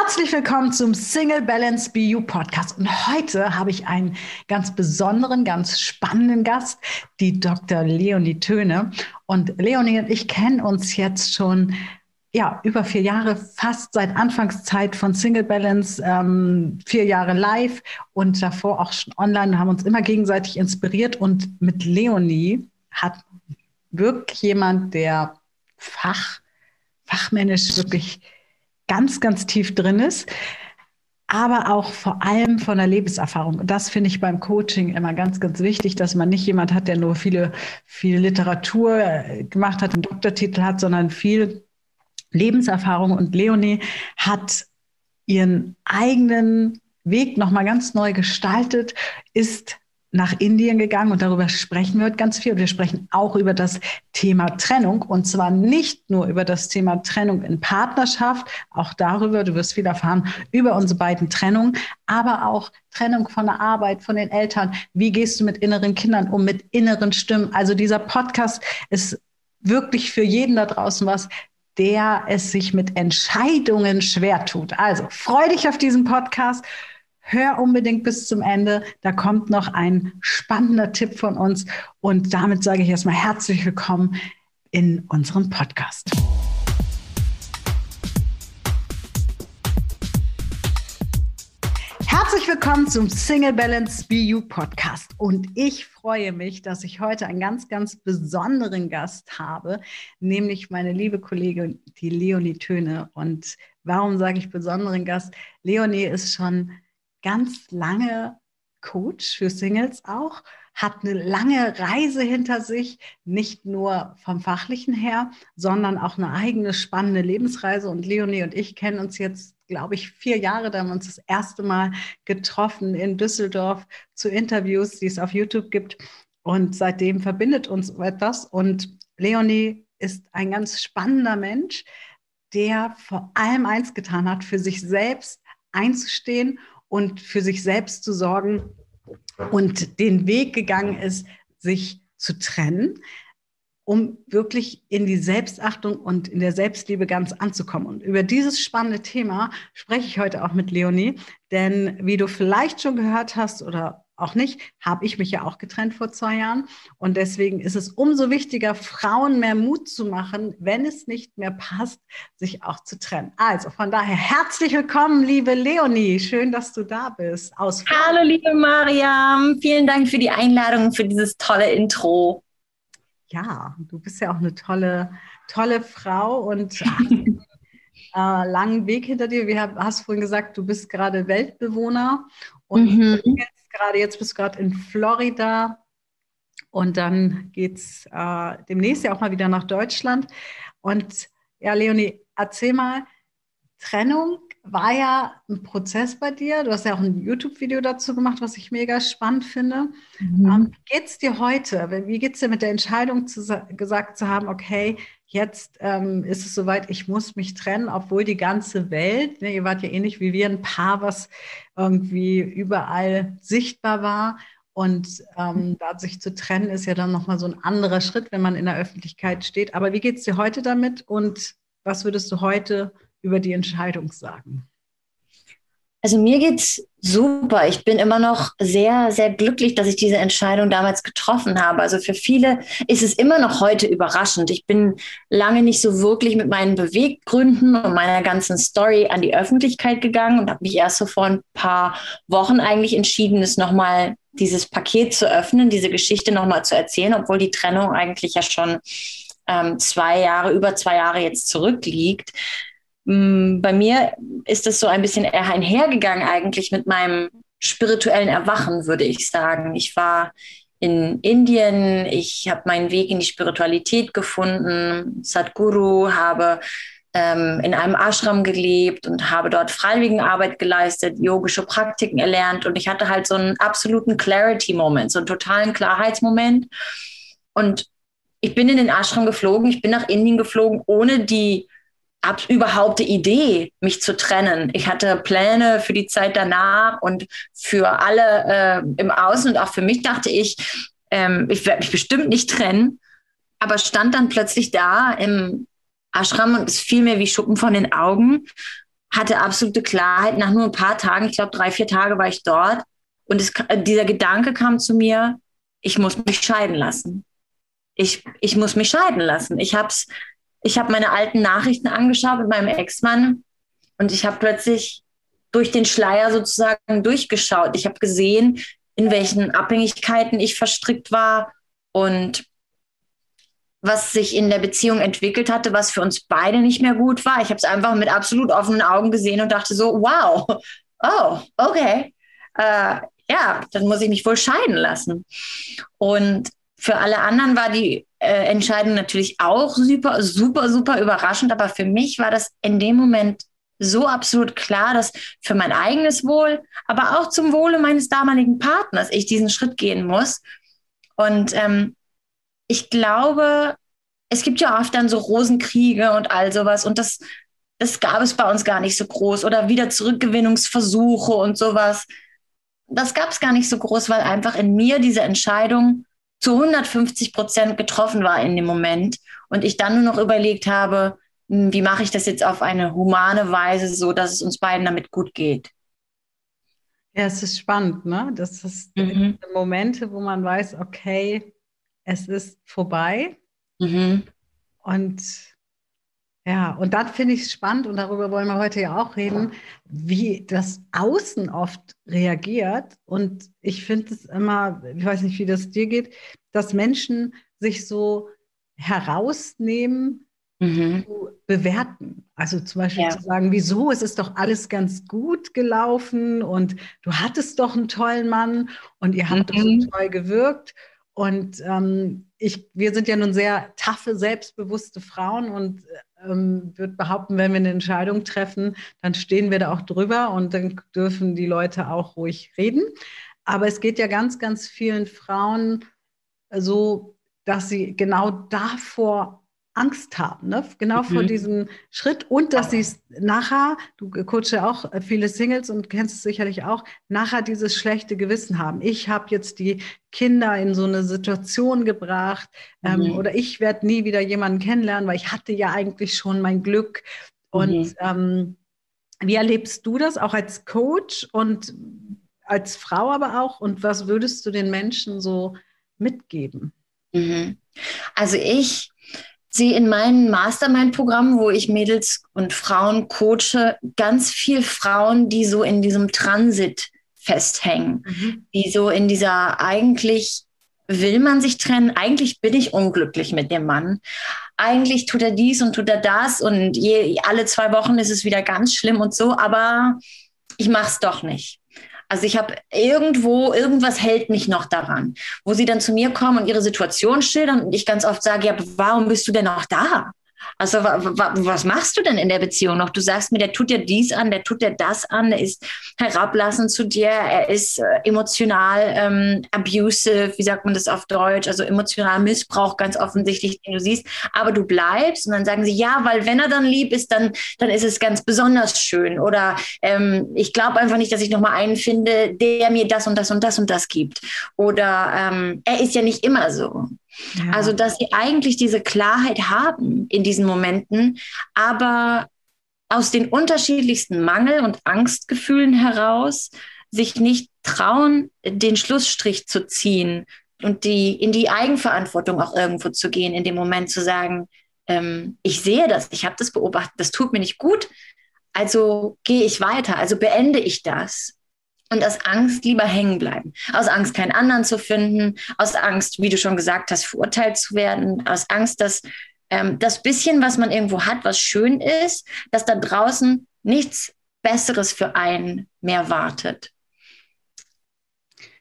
Herzlich willkommen zum Single Balance BU Podcast. Und heute habe ich einen ganz besonderen, ganz spannenden Gast, die Dr. Leonie Töne. Und Leonie und ich kennen uns jetzt schon ja, über vier Jahre, fast seit Anfangszeit von Single Balance, ähm, vier Jahre live und davor auch schon online, haben uns immer gegenseitig inspiriert. Und mit Leonie hat wirklich jemand, der Fach, fachmännisch wirklich ganz, ganz tief drin ist, aber auch vor allem von der Lebenserfahrung. Und das finde ich beim Coaching immer ganz, ganz wichtig, dass man nicht jemand hat, der nur viele, viel Literatur äh, gemacht hat, einen Doktortitel hat, sondern viel Lebenserfahrung. Und Leonie hat ihren eigenen Weg nochmal ganz neu gestaltet, ist nach Indien gegangen und darüber sprechen wir heute ganz viel. Und wir sprechen auch über das Thema Trennung und zwar nicht nur über das Thema Trennung in Partnerschaft, auch darüber, du wirst viel erfahren, über unsere beiden Trennungen, aber auch Trennung von der Arbeit, von den Eltern. Wie gehst du mit inneren Kindern um, mit inneren Stimmen? Also dieser Podcast ist wirklich für jeden da draußen was, der es sich mit Entscheidungen schwer tut. Also freu dich auf diesen Podcast. Hör unbedingt bis zum Ende. Da kommt noch ein spannender Tipp von uns. Und damit sage ich erstmal herzlich willkommen in unserem Podcast. Herzlich willkommen zum Single Balance BU Podcast. Und ich freue mich, dass ich heute einen ganz, ganz besonderen Gast habe, nämlich meine liebe Kollegin, die Leonie Töne. Und warum sage ich besonderen Gast? Leonie ist schon ganz lange Coach für Singles auch, hat eine lange Reise hinter sich, nicht nur vom fachlichen her, sondern auch eine eigene spannende Lebensreise. Und Leonie und ich kennen uns jetzt, glaube ich, vier Jahre. Da haben wir uns das erste Mal getroffen in Düsseldorf zu Interviews, die es auf YouTube gibt. Und seitdem verbindet uns etwas. Und Leonie ist ein ganz spannender Mensch, der vor allem eins getan hat, für sich selbst einzustehen und für sich selbst zu sorgen und den Weg gegangen ist, sich zu trennen, um wirklich in die Selbstachtung und in der Selbstliebe ganz anzukommen. Und über dieses spannende Thema spreche ich heute auch mit Leonie, denn wie du vielleicht schon gehört hast oder auch nicht, habe ich mich ja auch getrennt vor zwei Jahren. Und deswegen ist es umso wichtiger, Frauen mehr Mut zu machen, wenn es nicht mehr passt, sich auch zu trennen. Also von daher herzlich willkommen, liebe Leonie. Schön, dass du da bist. Aus Hallo, liebe Mariam. Vielen Dank für die Einladung, für dieses tolle Intro. Ja, du bist ja auch eine tolle, tolle Frau und äh, langen Weg hinter dir. Wie hast vorhin gesagt, du bist gerade Weltbewohner und mhm. Gerade, jetzt bist du gerade in Florida und dann geht es äh, demnächst ja auch mal wieder nach Deutschland. Und ja, Leonie, erzähl mal, Trennung war ja ein Prozess bei dir. Du hast ja auch ein YouTube-Video dazu gemacht, was ich mega spannend finde. Mhm. Ähm, wie geht es dir heute? Wie geht es dir mit der Entscheidung zu, gesagt zu haben, okay, jetzt ähm, ist es soweit, ich muss mich trennen, obwohl die ganze Welt, ne, ihr wart ja ähnlich wie wir, ein Paar, was irgendwie überall sichtbar war. Und ähm, da sich zu trennen, ist ja dann nochmal so ein anderer Schritt, wenn man in der Öffentlichkeit steht. Aber wie geht es dir heute damit und was würdest du heute über die Entscheidung sagen? Also mir geht's super. Ich bin immer noch sehr, sehr glücklich, dass ich diese Entscheidung damals getroffen habe. Also für viele ist es immer noch heute überraschend. Ich bin lange nicht so wirklich mit meinen Beweggründen und meiner ganzen Story an die Öffentlichkeit gegangen und habe mich erst so vor ein paar Wochen eigentlich entschieden, es nochmal dieses Paket zu öffnen, diese Geschichte nochmal zu erzählen, obwohl die Trennung eigentlich ja schon ähm, zwei Jahre, über zwei Jahre jetzt zurückliegt. Mm, bei mir ist das so ein bisschen einhergegangen eigentlich mit meinem spirituellen Erwachen, würde ich sagen. Ich war in Indien, ich habe meinen Weg in die Spiritualität gefunden, Sadhguru, habe ähm, in einem Ashram gelebt und habe dort Freiwilligenarbeit geleistet, yogische Praktiken erlernt und ich hatte halt so einen absoluten Clarity-Moment, so einen totalen Klarheitsmoment. Und ich bin in den Ashram geflogen, ich bin nach Indien geflogen, ohne die ab überhaupt die Idee, mich zu trennen. Ich hatte Pläne für die Zeit danach und für alle äh, im Außen und auch für mich dachte ich, ähm, ich werde mich bestimmt nicht trennen, aber stand dann plötzlich da im Ashram und es fiel mir wie Schuppen von den Augen. hatte absolute Klarheit. Nach nur ein paar Tagen, ich glaube drei, vier Tage war ich dort. Und es, dieser Gedanke kam zu mir, ich muss mich scheiden lassen. Ich, ich muss mich scheiden lassen. Ich habe ich hab meine alten Nachrichten angeschaut mit meinem Ex-Mann und ich habe plötzlich durch den Schleier sozusagen durchgeschaut. Ich habe gesehen, in welchen Abhängigkeiten ich verstrickt war und was sich in der Beziehung entwickelt hatte, was für uns beide nicht mehr gut war. Ich habe es einfach mit absolut offenen Augen gesehen und dachte so, wow, oh, okay. Äh, ja, dann muss ich mich wohl scheiden lassen. Und für alle anderen war die äh, Entscheidung natürlich auch super, super, super überraschend. Aber für mich war das in dem Moment so absolut klar, dass für mein eigenes Wohl, aber auch zum Wohle meines damaligen Partners ich diesen Schritt gehen muss. Und ähm, ich glaube, es gibt ja oft dann so Rosenkriege und all sowas und das, das gab es bei uns gar nicht so groß oder wieder Zurückgewinnungsversuche und sowas. Das gab es gar nicht so groß, weil einfach in mir diese Entscheidung zu 150 Prozent getroffen war in dem Moment und ich dann nur noch überlegt habe, hm, wie mache ich das jetzt auf eine humane Weise, so dass es uns beiden damit gut geht. Ja, es ist spannend, ne? Das ist mhm. Momente, wo man weiß, okay, es ist vorbei. Mhm. Und ja, und dann finde ich es spannend, und darüber wollen wir heute ja auch reden, wie das Außen oft reagiert. Und ich finde es immer, ich weiß nicht, wie das dir geht, dass Menschen sich so herausnehmen, mhm. zu bewerten. Also zum Beispiel ja. zu sagen, wieso, es ist doch alles ganz gut gelaufen und du hattest doch einen tollen Mann und ihr habt mhm. doch so toll gewirkt. Und ähm, ich, wir sind ja nun sehr taffe, selbstbewusste Frauen und ähm, würde behaupten, wenn wir eine Entscheidung treffen, dann stehen wir da auch drüber und dann dürfen die Leute auch ruhig reden. Aber es geht ja ganz, ganz vielen Frauen so, dass sie genau davor Angst haben, ne? genau mhm. vor diesem Schritt und dass sie es nachher, du coachst ja auch viele Singles und kennst es sicherlich auch, nachher dieses schlechte Gewissen haben. Ich habe jetzt die Kinder in so eine Situation gebracht ähm, mhm. oder ich werde nie wieder jemanden kennenlernen, weil ich hatte ja eigentlich schon mein Glück. Und mhm. ähm, wie erlebst du das auch als Coach und als Frau aber auch? Und was würdest du den Menschen so mitgeben? Mhm. Also ich sehe in meinen Mastermind-Programmen, wo ich Mädels und Frauen coache, ganz viel Frauen, die so in diesem Transit festhängen, mhm. die so in dieser eigentlich will man sich trennen, eigentlich bin ich unglücklich mit dem Mann. Eigentlich tut er dies und tut er das und je, alle zwei Wochen ist es wieder ganz schlimm und so, aber ich mache es doch nicht. Also ich habe irgendwo, irgendwas hält mich noch daran, wo sie dann zu mir kommen und ihre Situation schildern und ich ganz oft sage, ja, warum bist du denn noch da? Also was machst du denn in der Beziehung noch? Du sagst mir, der tut dir dies an, der tut dir das an, der ist herablassend zu dir, er ist äh, emotional ähm, abusive, wie sagt man das auf Deutsch? Also emotional Missbrauch ganz offensichtlich, den du siehst. Aber du bleibst und dann sagen sie, ja, weil wenn er dann lieb ist, dann, dann ist es ganz besonders schön. Oder ähm, ich glaube einfach nicht, dass ich nochmal einen finde, der mir das und das und das und das gibt. Oder ähm, er ist ja nicht immer so. Also, dass sie eigentlich diese Klarheit haben in diesen Momenten, aber aus den unterschiedlichsten Mangel- und Angstgefühlen heraus sich nicht trauen, den Schlussstrich zu ziehen und die, in die Eigenverantwortung auch irgendwo zu gehen, in dem Moment zu sagen, ähm, ich sehe das, ich habe das beobachtet, das tut mir nicht gut, also gehe ich weiter, also beende ich das und aus Angst lieber hängen bleiben. Aus Angst, keinen anderen zu finden, aus Angst, wie du schon gesagt hast, verurteilt zu werden, aus Angst, dass ähm, das bisschen, was man irgendwo hat, was schön ist, dass da draußen nichts Besseres für einen mehr wartet.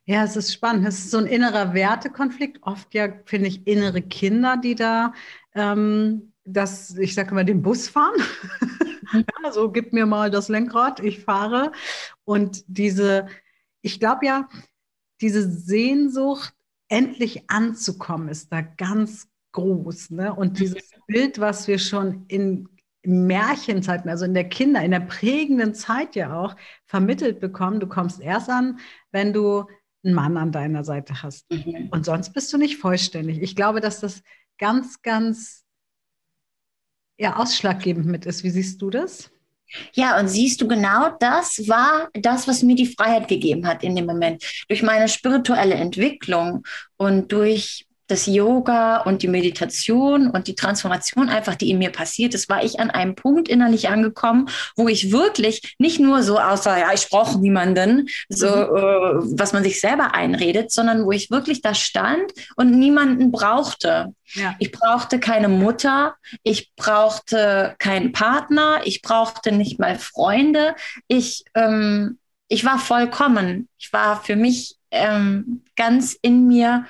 Ja, es ist spannend. Es ist so ein innerer Wertekonflikt. Oft ja, finde ich, innere Kinder, die da ähm, das, ich sage mal, den Bus fahren. Ja, so gib mir mal das Lenkrad, ich fahre. Und diese, ich glaube ja, diese Sehnsucht, endlich anzukommen, ist da ganz groß. Ne? Und mhm. dieses Bild, was wir schon in Märchenzeiten, also in der Kinder, in der prägenden Zeit ja auch vermittelt bekommen, du kommst erst an, wenn du einen Mann an deiner Seite hast. Mhm. Und sonst bist du nicht vollständig. Ich glaube, dass das ganz, ganz ja, ausschlaggebend mit ist. Wie siehst du das? Ja, und siehst du, genau das war das, was mir die Freiheit gegeben hat in dem Moment. Durch meine spirituelle Entwicklung und durch das Yoga und die Meditation und die Transformation einfach, die in mir passiert ist, war ich an einem Punkt innerlich angekommen, wo ich wirklich nicht nur so außer, ja, ich brauche niemanden, so, mhm. äh, was man sich selber einredet, sondern wo ich wirklich da stand und niemanden brauchte. Ja. Ich brauchte keine Mutter, ich brauchte keinen Partner, ich brauchte nicht mal Freunde. Ich, ähm, ich war vollkommen. Ich war für mich ähm, ganz in mir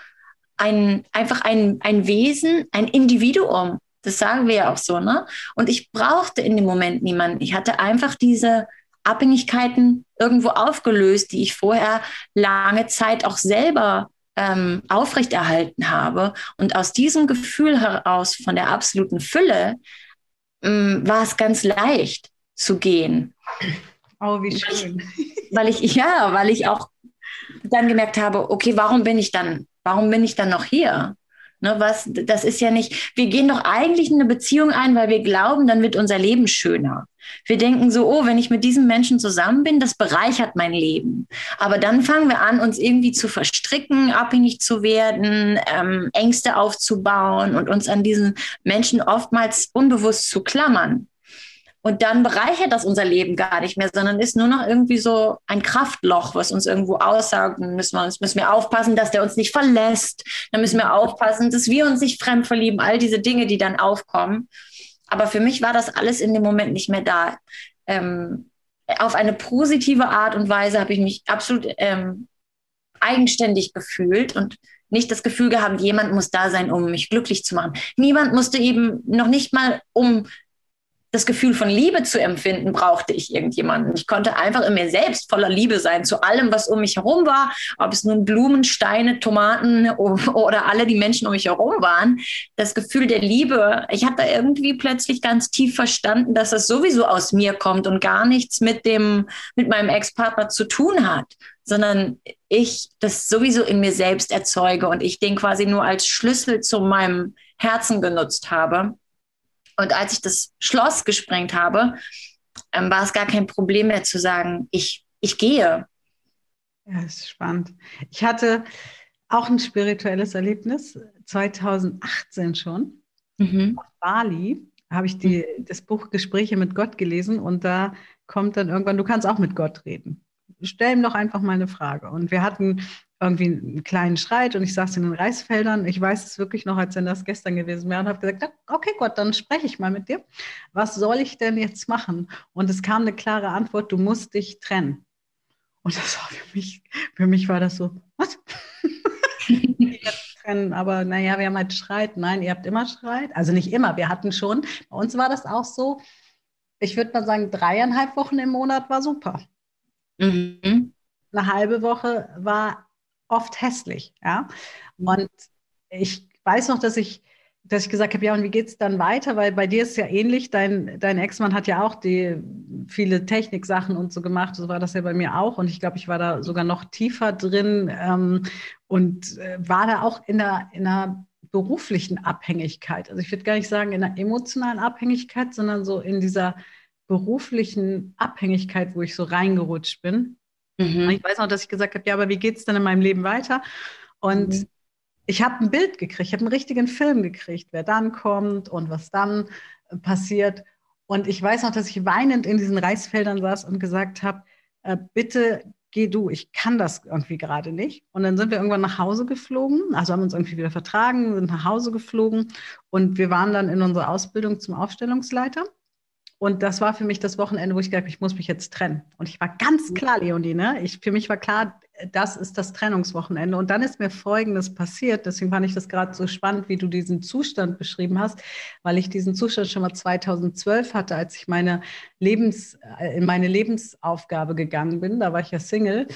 ein, einfach ein, ein Wesen, ein Individuum. Das sagen wir ja auch so, ne? Und ich brauchte in dem Moment niemanden. Ich hatte einfach diese Abhängigkeiten irgendwo aufgelöst, die ich vorher lange Zeit auch selber ähm, aufrechterhalten habe. Und aus diesem Gefühl heraus von der absoluten Fülle ähm, war es ganz leicht zu gehen. Oh, wie schön. Weil ich, ja, weil ich auch dann gemerkt habe, okay, warum bin ich dann Warum bin ich dann noch hier? Ne, was, das ist ja nicht, wir gehen doch eigentlich in eine Beziehung ein, weil wir glauben, dann wird unser Leben schöner. Wir denken so, oh, wenn ich mit diesem Menschen zusammen bin, das bereichert mein Leben. Aber dann fangen wir an, uns irgendwie zu verstricken, abhängig zu werden, ähm, Ängste aufzubauen und uns an diesen Menschen oftmals unbewusst zu klammern. Und dann bereichert das unser Leben gar nicht mehr, sondern ist nur noch irgendwie so ein Kraftloch, was uns irgendwo aussaugt. Dann müssen wir, uns, müssen wir aufpassen, dass der uns nicht verlässt. Dann müssen wir aufpassen, dass wir uns nicht fremd verlieben. All diese Dinge, die dann aufkommen. Aber für mich war das alles in dem Moment nicht mehr da. Ähm, auf eine positive Art und Weise habe ich mich absolut ähm, eigenständig gefühlt und nicht das Gefühl gehabt, jemand muss da sein, um mich glücklich zu machen. Niemand musste eben noch nicht mal, um das Gefühl von Liebe zu empfinden, brauchte ich irgendjemanden. Ich konnte einfach in mir selbst voller Liebe sein zu allem, was um mich herum war, ob es nun Blumen, Steine, Tomaten oder alle die Menschen um mich herum waren. Das Gefühl der Liebe, ich habe da irgendwie plötzlich ganz tief verstanden, dass das sowieso aus mir kommt und gar nichts mit dem, mit meinem Ex-Partner zu tun hat, sondern ich das sowieso in mir selbst erzeuge und ich den quasi nur als Schlüssel zu meinem Herzen genutzt habe. Und als ich das Schloss gesprengt habe, ähm, war es gar kein Problem mehr zu sagen, ich, ich gehe. Ja, das ist spannend. Ich hatte auch ein spirituelles Erlebnis, 2018 schon, mhm. auf Bali habe ich die, mhm. das Buch Gespräche mit Gott gelesen und da kommt dann irgendwann, du kannst auch mit Gott reden. Stell ihm doch einfach mal eine Frage. Und wir hatten irgendwie einen kleinen Streit und ich saß in den Reisfeldern. Ich weiß es wirklich noch, als wenn das gestern gewesen wäre und habe gesagt, okay Gott, dann spreche ich mal mit dir. Was soll ich denn jetzt machen? Und es kam eine klare Antwort, du musst dich trennen. Und das war für mich, für mich war das so, was? trennen, aber naja, wir haben halt Streit. Nein, ihr habt immer Streit. Also nicht immer, wir hatten schon. Bei uns war das auch so, ich würde mal sagen, dreieinhalb Wochen im Monat war super. Mhm. Eine halbe Woche war oft hässlich. Ja? Und ich weiß noch, dass ich, dass ich gesagt habe, ja, und wie geht es dann weiter? Weil bei dir ist es ja ähnlich. Dein, dein Ex-Mann hat ja auch die viele Techniksachen und so gemacht. So war das ja bei mir auch. Und ich glaube, ich war da sogar noch tiefer drin ähm, und äh, war da auch in einer, in einer beruflichen Abhängigkeit. Also ich würde gar nicht sagen in einer emotionalen Abhängigkeit, sondern so in dieser beruflichen Abhängigkeit, wo ich so reingerutscht bin. Mhm. Ich weiß noch, dass ich gesagt habe, ja, aber wie geht es denn in meinem Leben weiter? Und mhm. ich habe ein Bild gekriegt, ich habe einen richtigen Film gekriegt, wer dann kommt und was dann äh, passiert. Und ich weiß noch, dass ich weinend in diesen Reisfeldern saß und gesagt habe, äh, bitte geh du, ich kann das irgendwie gerade nicht. Und dann sind wir irgendwann nach Hause geflogen, also haben uns irgendwie wieder vertragen, sind nach Hause geflogen und wir waren dann in unserer Ausbildung zum Aufstellungsleiter. Und das war für mich das Wochenende, wo ich gesagt habe, ich muss mich jetzt trennen. Und ich war ganz klar, Leonie, ne? ich, für mich war klar, das ist das Trennungswochenende. Und dann ist mir Folgendes passiert. Deswegen fand ich das gerade so spannend, wie du diesen Zustand beschrieben hast, weil ich diesen Zustand schon mal 2012 hatte, als ich meine Lebens, äh, in meine Lebensaufgabe gegangen bin. Da war ich ja Single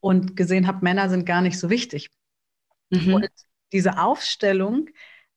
und gesehen habe, Männer sind gar nicht so wichtig. Mhm. Und diese Aufstellung,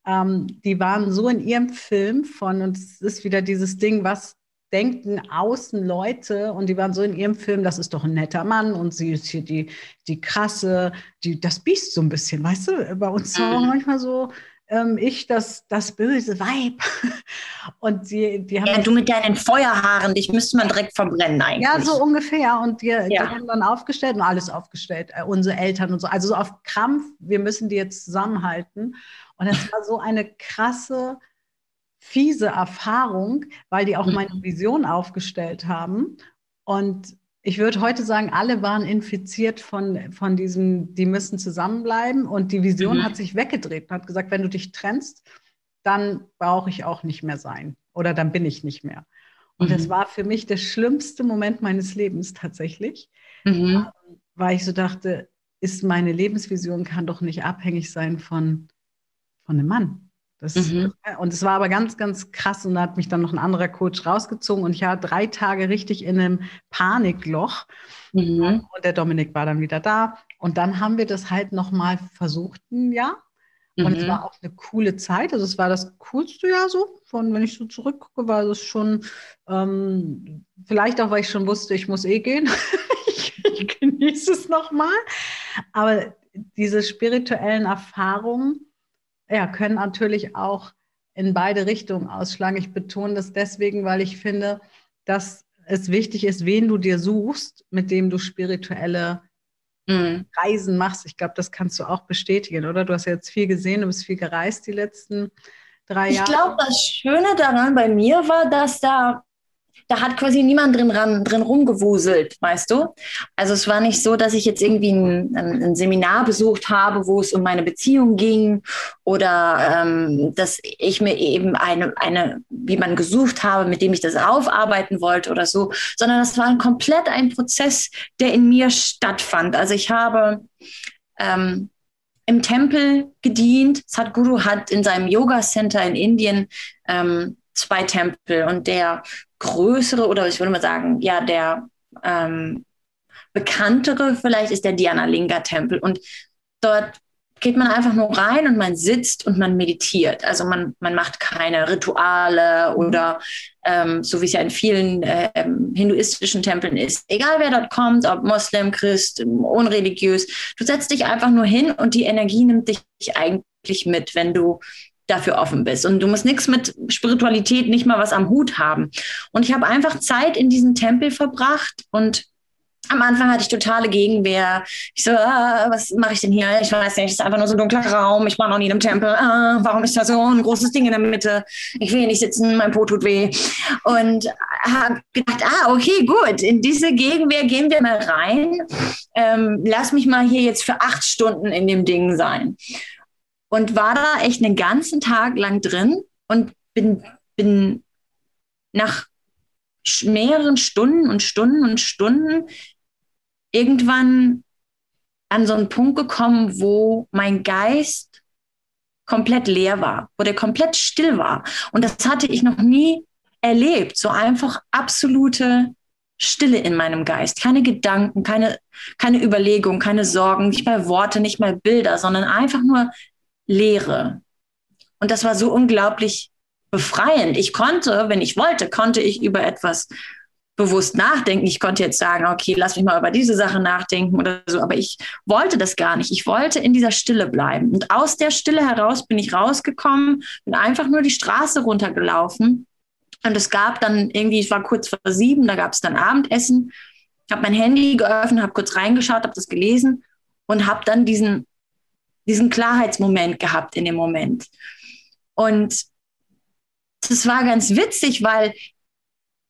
ähm, die waren so in ihrem Film von, und es ist wieder dieses Ding, was denken außen Leute und die waren so in ihrem Film, das ist doch ein netter Mann und sie ist hier die, die krasse, die, das Biest so ein bisschen, weißt du? Bei uns war mhm. manchmal so, ähm, ich das, das böse Weib. Und die, die haben. Ja, du mit deinen Feuerhaaren, dich müsste man direkt verbrennen eigentlich. Ja, so ungefähr. Und die, ja. die haben dann aufgestellt und alles aufgestellt, äh, unsere Eltern und so. Also so auf Krampf, wir müssen die jetzt zusammenhalten. Und das war so eine krasse, fiese Erfahrung, weil die auch mhm. meine Vision aufgestellt haben. Und ich würde heute sagen, alle waren infiziert von, von diesem, die müssen zusammenbleiben. Und die Vision mhm. hat sich weggedreht und hat gesagt, wenn du dich trennst, dann brauche ich auch nicht mehr sein oder dann bin ich nicht mehr. Und mhm. das war für mich der schlimmste Moment meines Lebens tatsächlich, mhm. Ähm, weil ich so dachte, ist meine Lebensvision kann doch nicht abhängig sein von, von einem Mann. Das, mhm. Und es war aber ganz, ganz krass. Und da hat mich dann noch ein anderer Coach rausgezogen. Und ich war drei Tage richtig in einem Panikloch. Mhm. Und der Dominik war dann wieder da. Und dann haben wir das halt nochmal versucht, ein Jahr. Und mhm. es war auch eine coole Zeit. Also es war das coolste Jahr so. Von, wenn ich so zurückgucke, war es schon, ähm, vielleicht auch, weil ich schon wusste, ich muss eh gehen. ich, ich genieße es nochmal. Aber diese spirituellen Erfahrungen, ja, können natürlich auch in beide Richtungen ausschlagen. Ich betone das deswegen, weil ich finde, dass es wichtig ist, wen du dir suchst, mit dem du spirituelle mhm. Reisen machst. Ich glaube, das kannst du auch bestätigen, oder? Du hast ja jetzt viel gesehen, du bist viel gereist die letzten drei Jahre. Ich glaube, das Schöne daran bei mir war, dass da da hat quasi niemand drin, ran, drin rumgewuselt, weißt du? Also es war nicht so, dass ich jetzt irgendwie ein, ein Seminar besucht habe, wo es um meine Beziehung ging oder ähm, dass ich mir eben eine, eine, wie man gesucht habe, mit dem ich das aufarbeiten wollte oder so, sondern das war ein komplett ein Prozess, der in mir stattfand. Also ich habe ähm, im Tempel gedient. Sadhguru hat in seinem Yoga Center in Indien ähm, zwei Tempel und der größere oder ich würde mal sagen, ja, der ähm, bekanntere vielleicht ist der Diana Linga Tempel und dort geht man einfach nur rein und man sitzt und man meditiert. Also man, man macht keine Rituale oder ähm, so wie es ja in vielen äh, hinduistischen Tempeln ist. Egal wer dort kommt, ob Moslem, Christ, unreligiös, du setzt dich einfach nur hin und die Energie nimmt dich eigentlich mit, wenn du dafür offen bist. Und du musst nichts mit Spiritualität, nicht mal was am Hut haben. Und ich habe einfach Zeit in diesem Tempel verbracht und am Anfang hatte ich totale Gegenwehr. Ich so, ah, was mache ich denn hier? Ich weiß nicht, es ist einfach nur so ein dunkler Raum. Ich war noch nie in einem Tempel. Ah, warum ist da so ein großes Ding in der Mitte? Ich will hier nicht sitzen, mein Po tut weh. Und habe gedacht, ah, okay, gut, in diese Gegenwehr gehen wir mal rein. Ähm, lass mich mal hier jetzt für acht Stunden in dem Ding sein und war da echt einen ganzen Tag lang drin und bin, bin nach mehreren Stunden und Stunden und Stunden irgendwann an so einen Punkt gekommen, wo mein Geist komplett leer war, wo der komplett still war. Und das hatte ich noch nie erlebt. So einfach absolute Stille in meinem Geist. Keine Gedanken, keine, keine Überlegung, keine Sorgen, nicht mal Worte, nicht mal Bilder, sondern einfach nur Leere. Und das war so unglaublich befreiend. Ich konnte, wenn ich wollte, konnte ich über etwas bewusst nachdenken. Ich konnte jetzt sagen, okay, lass mich mal über diese Sache nachdenken oder so, aber ich wollte das gar nicht. Ich wollte in dieser Stille bleiben. Und aus der Stille heraus bin ich rausgekommen, bin einfach nur die Straße runtergelaufen. Und es gab dann irgendwie, es war kurz vor sieben, da gab es dann Abendessen. Ich habe mein Handy geöffnet, habe kurz reingeschaut, habe das gelesen und habe dann diesen diesen Klarheitsmoment gehabt in dem Moment. Und das war ganz witzig, weil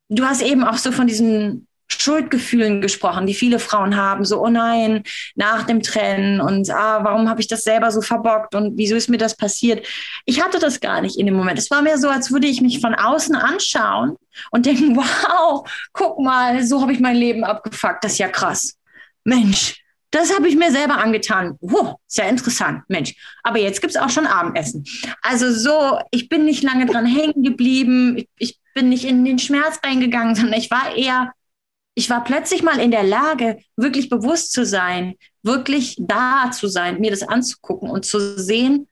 du hast eben auch so von diesen Schuldgefühlen gesprochen, die viele Frauen haben, so, oh nein, nach dem Trennen und ah, warum habe ich das selber so verbockt und wieso ist mir das passiert? Ich hatte das gar nicht in dem Moment. Es war mehr so, als würde ich mich von außen anschauen und denken, wow, guck mal, so habe ich mein Leben abgefuckt, das ist ja krass. Mensch, das habe ich mir selber angetan. Wow, sehr interessant, Mensch. Aber jetzt gibt es auch schon Abendessen. Also so, ich bin nicht lange dran hängen geblieben. Ich, ich bin nicht in den Schmerz reingegangen, sondern ich war eher, ich war plötzlich mal in der Lage, wirklich bewusst zu sein, wirklich da zu sein, mir das anzugucken und zu sehen,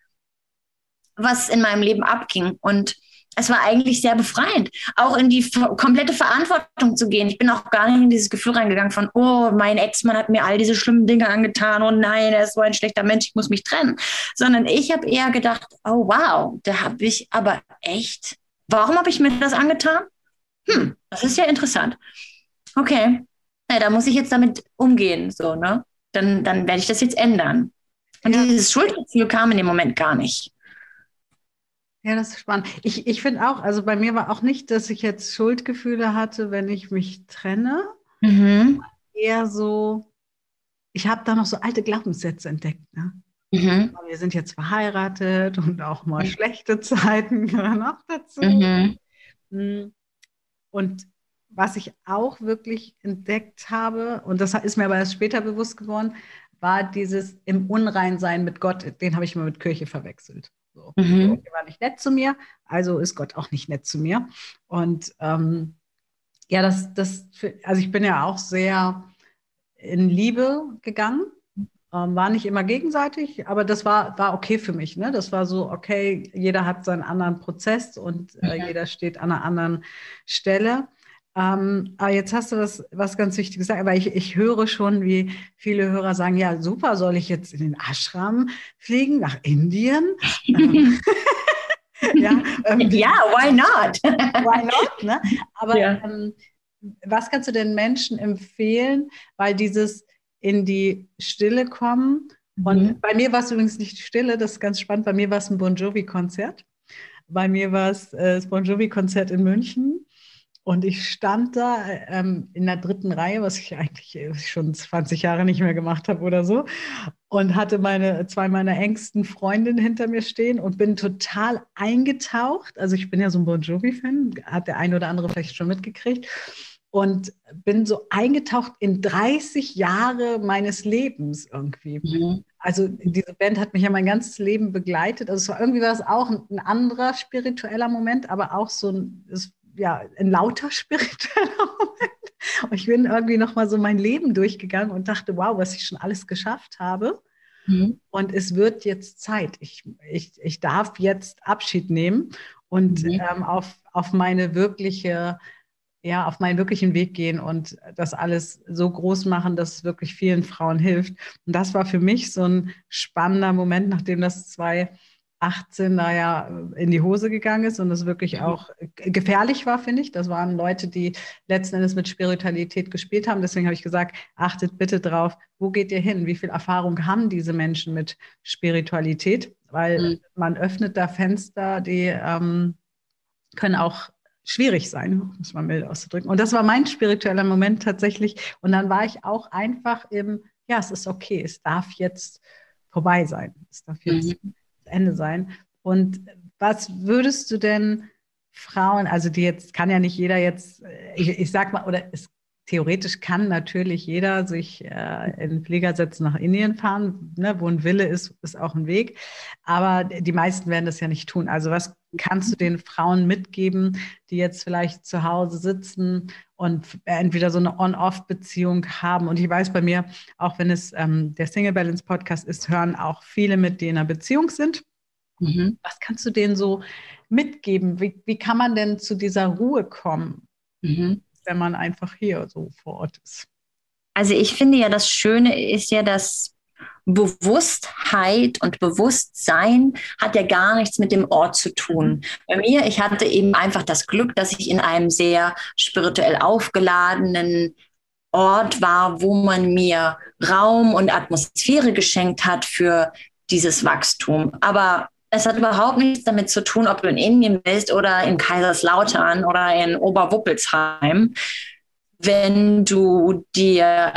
was in meinem Leben abging. Und es war eigentlich sehr befreiend, auch in die komplette Verantwortung zu gehen. Ich bin auch gar nicht in dieses Gefühl reingegangen von, oh, mein Ex-Mann hat mir all diese schlimmen Dinge angetan, oh nein, er ist so ein schlechter Mensch, ich muss mich trennen. Sondern ich habe eher gedacht, oh wow, da habe ich aber echt, warum habe ich mir das angetan? Hm, das ist ja interessant. Okay, na, da muss ich jetzt damit umgehen, so, ne? Dann, dann werde ich das jetzt ändern. Und dieses Schuldgefühl kam in dem Moment gar nicht. Ja, das ist spannend. Ich, ich finde auch, also bei mir war auch nicht, dass ich jetzt Schuldgefühle hatte, wenn ich mich trenne. Mhm. Eher so, ich habe da noch so alte Glaubenssätze entdeckt. Ne? Mhm. Wir sind jetzt verheiratet und auch mal mhm. schlechte Zeiten gehören auch dazu. Mhm. Hm. Und was ich auch wirklich entdeckt habe, und das ist mir aber erst später bewusst geworden, war dieses im Unreinsein mit Gott, den habe ich immer mit Kirche verwechselt. So. Mhm. Er war nicht nett zu mir, also ist Gott auch nicht nett zu mir. Und ähm, ja, das, das, also ich bin ja auch sehr in Liebe gegangen. Ähm, war nicht immer gegenseitig, aber das war, war okay für mich. Ne? Das war so, okay, jeder hat seinen anderen Prozess und äh, mhm. jeder steht an einer anderen Stelle. Ähm, aber jetzt hast du was, was ganz Wichtiges gesagt, aber ich, ich höre schon, wie viele Hörer sagen, ja, super, soll ich jetzt in den Ashram fliegen, nach Indien? Ähm, ja, ähm, ja, why not? why not? Ne? Aber ja. ähm, was kannst du den Menschen empfehlen? Weil dieses in die Stille kommen, mhm. und bei mir war es übrigens nicht die Stille, das ist ganz spannend, bei mir war es ein Bon Jovi-Konzert. Bei mir war es äh, das Bon Jovi-Konzert in München. Und ich stand da ähm, in der dritten Reihe, was ich eigentlich schon 20 Jahre nicht mehr gemacht habe oder so, und hatte meine zwei meiner engsten Freundinnen hinter mir stehen und bin total eingetaucht. Also ich bin ja so ein Bon Jovi-Fan, hat der eine oder andere vielleicht schon mitgekriegt. Und bin so eingetaucht in 30 Jahre meines Lebens irgendwie. Mhm. Also diese Band hat mich ja mein ganzes Leben begleitet. Also es war irgendwie war es auch ein, ein anderer spiritueller Moment, aber auch so ein, es ja, ein lauter spiritueller Moment. Und ich bin irgendwie nochmal so mein Leben durchgegangen und dachte, wow, was ich schon alles geschafft habe. Mhm. Und es wird jetzt Zeit. Ich, ich, ich darf jetzt Abschied nehmen und mhm. ähm, auf, auf meine wirkliche, ja, auf meinen wirklichen Weg gehen und das alles so groß machen, dass es wirklich vielen Frauen hilft. Und das war für mich so ein spannender Moment, nachdem das zwei 18 da ja in die Hose gegangen ist und es wirklich mhm. auch gefährlich war, finde ich. Das waren Leute, die letzten Endes mit Spiritualität gespielt haben. Deswegen habe ich gesagt, achtet bitte drauf, wo geht ihr hin? Wie viel Erfahrung haben diese Menschen mit Spiritualität? Weil mhm. man öffnet da Fenster, die ähm, können auch schwierig sein, muss man mild auszudrücken. Und das war mein spiritueller Moment tatsächlich. Und dann war ich auch einfach im, ja, es ist okay, es darf jetzt vorbei sein. Es darf jetzt mhm Ende sein. Und was würdest du denn Frauen, also die jetzt, kann ja nicht jeder jetzt, ich, ich sag mal, oder es theoretisch kann natürlich jeder sich äh, in Flieger setzen, nach Indien fahren. Ne? Wo ein Wille ist, ist auch ein Weg. Aber die meisten werden das ja nicht tun. Also was kannst du den Frauen mitgeben, die jetzt vielleicht zu Hause sitzen und entweder so eine On-Off-Beziehung haben? Und ich weiß bei mir, auch wenn es ähm, der Single Balance Podcast ist, hören auch viele mit, die in einer Beziehung sind. Mhm. Was kannst du denen so mitgeben? Wie, wie kann man denn zu dieser Ruhe kommen? Mhm wenn man einfach hier so vor Ort ist. Also ich finde ja, das Schöne ist ja, dass Bewusstheit und Bewusstsein hat ja gar nichts mit dem Ort zu tun. Bei mir, ich hatte eben einfach das Glück, dass ich in einem sehr spirituell aufgeladenen Ort war, wo man mir Raum und Atmosphäre geschenkt hat für dieses Wachstum. Aber es hat überhaupt nichts damit zu tun, ob du in Indien bist oder in Kaiserslautern oder in Oberwuppelsheim. Wenn du dir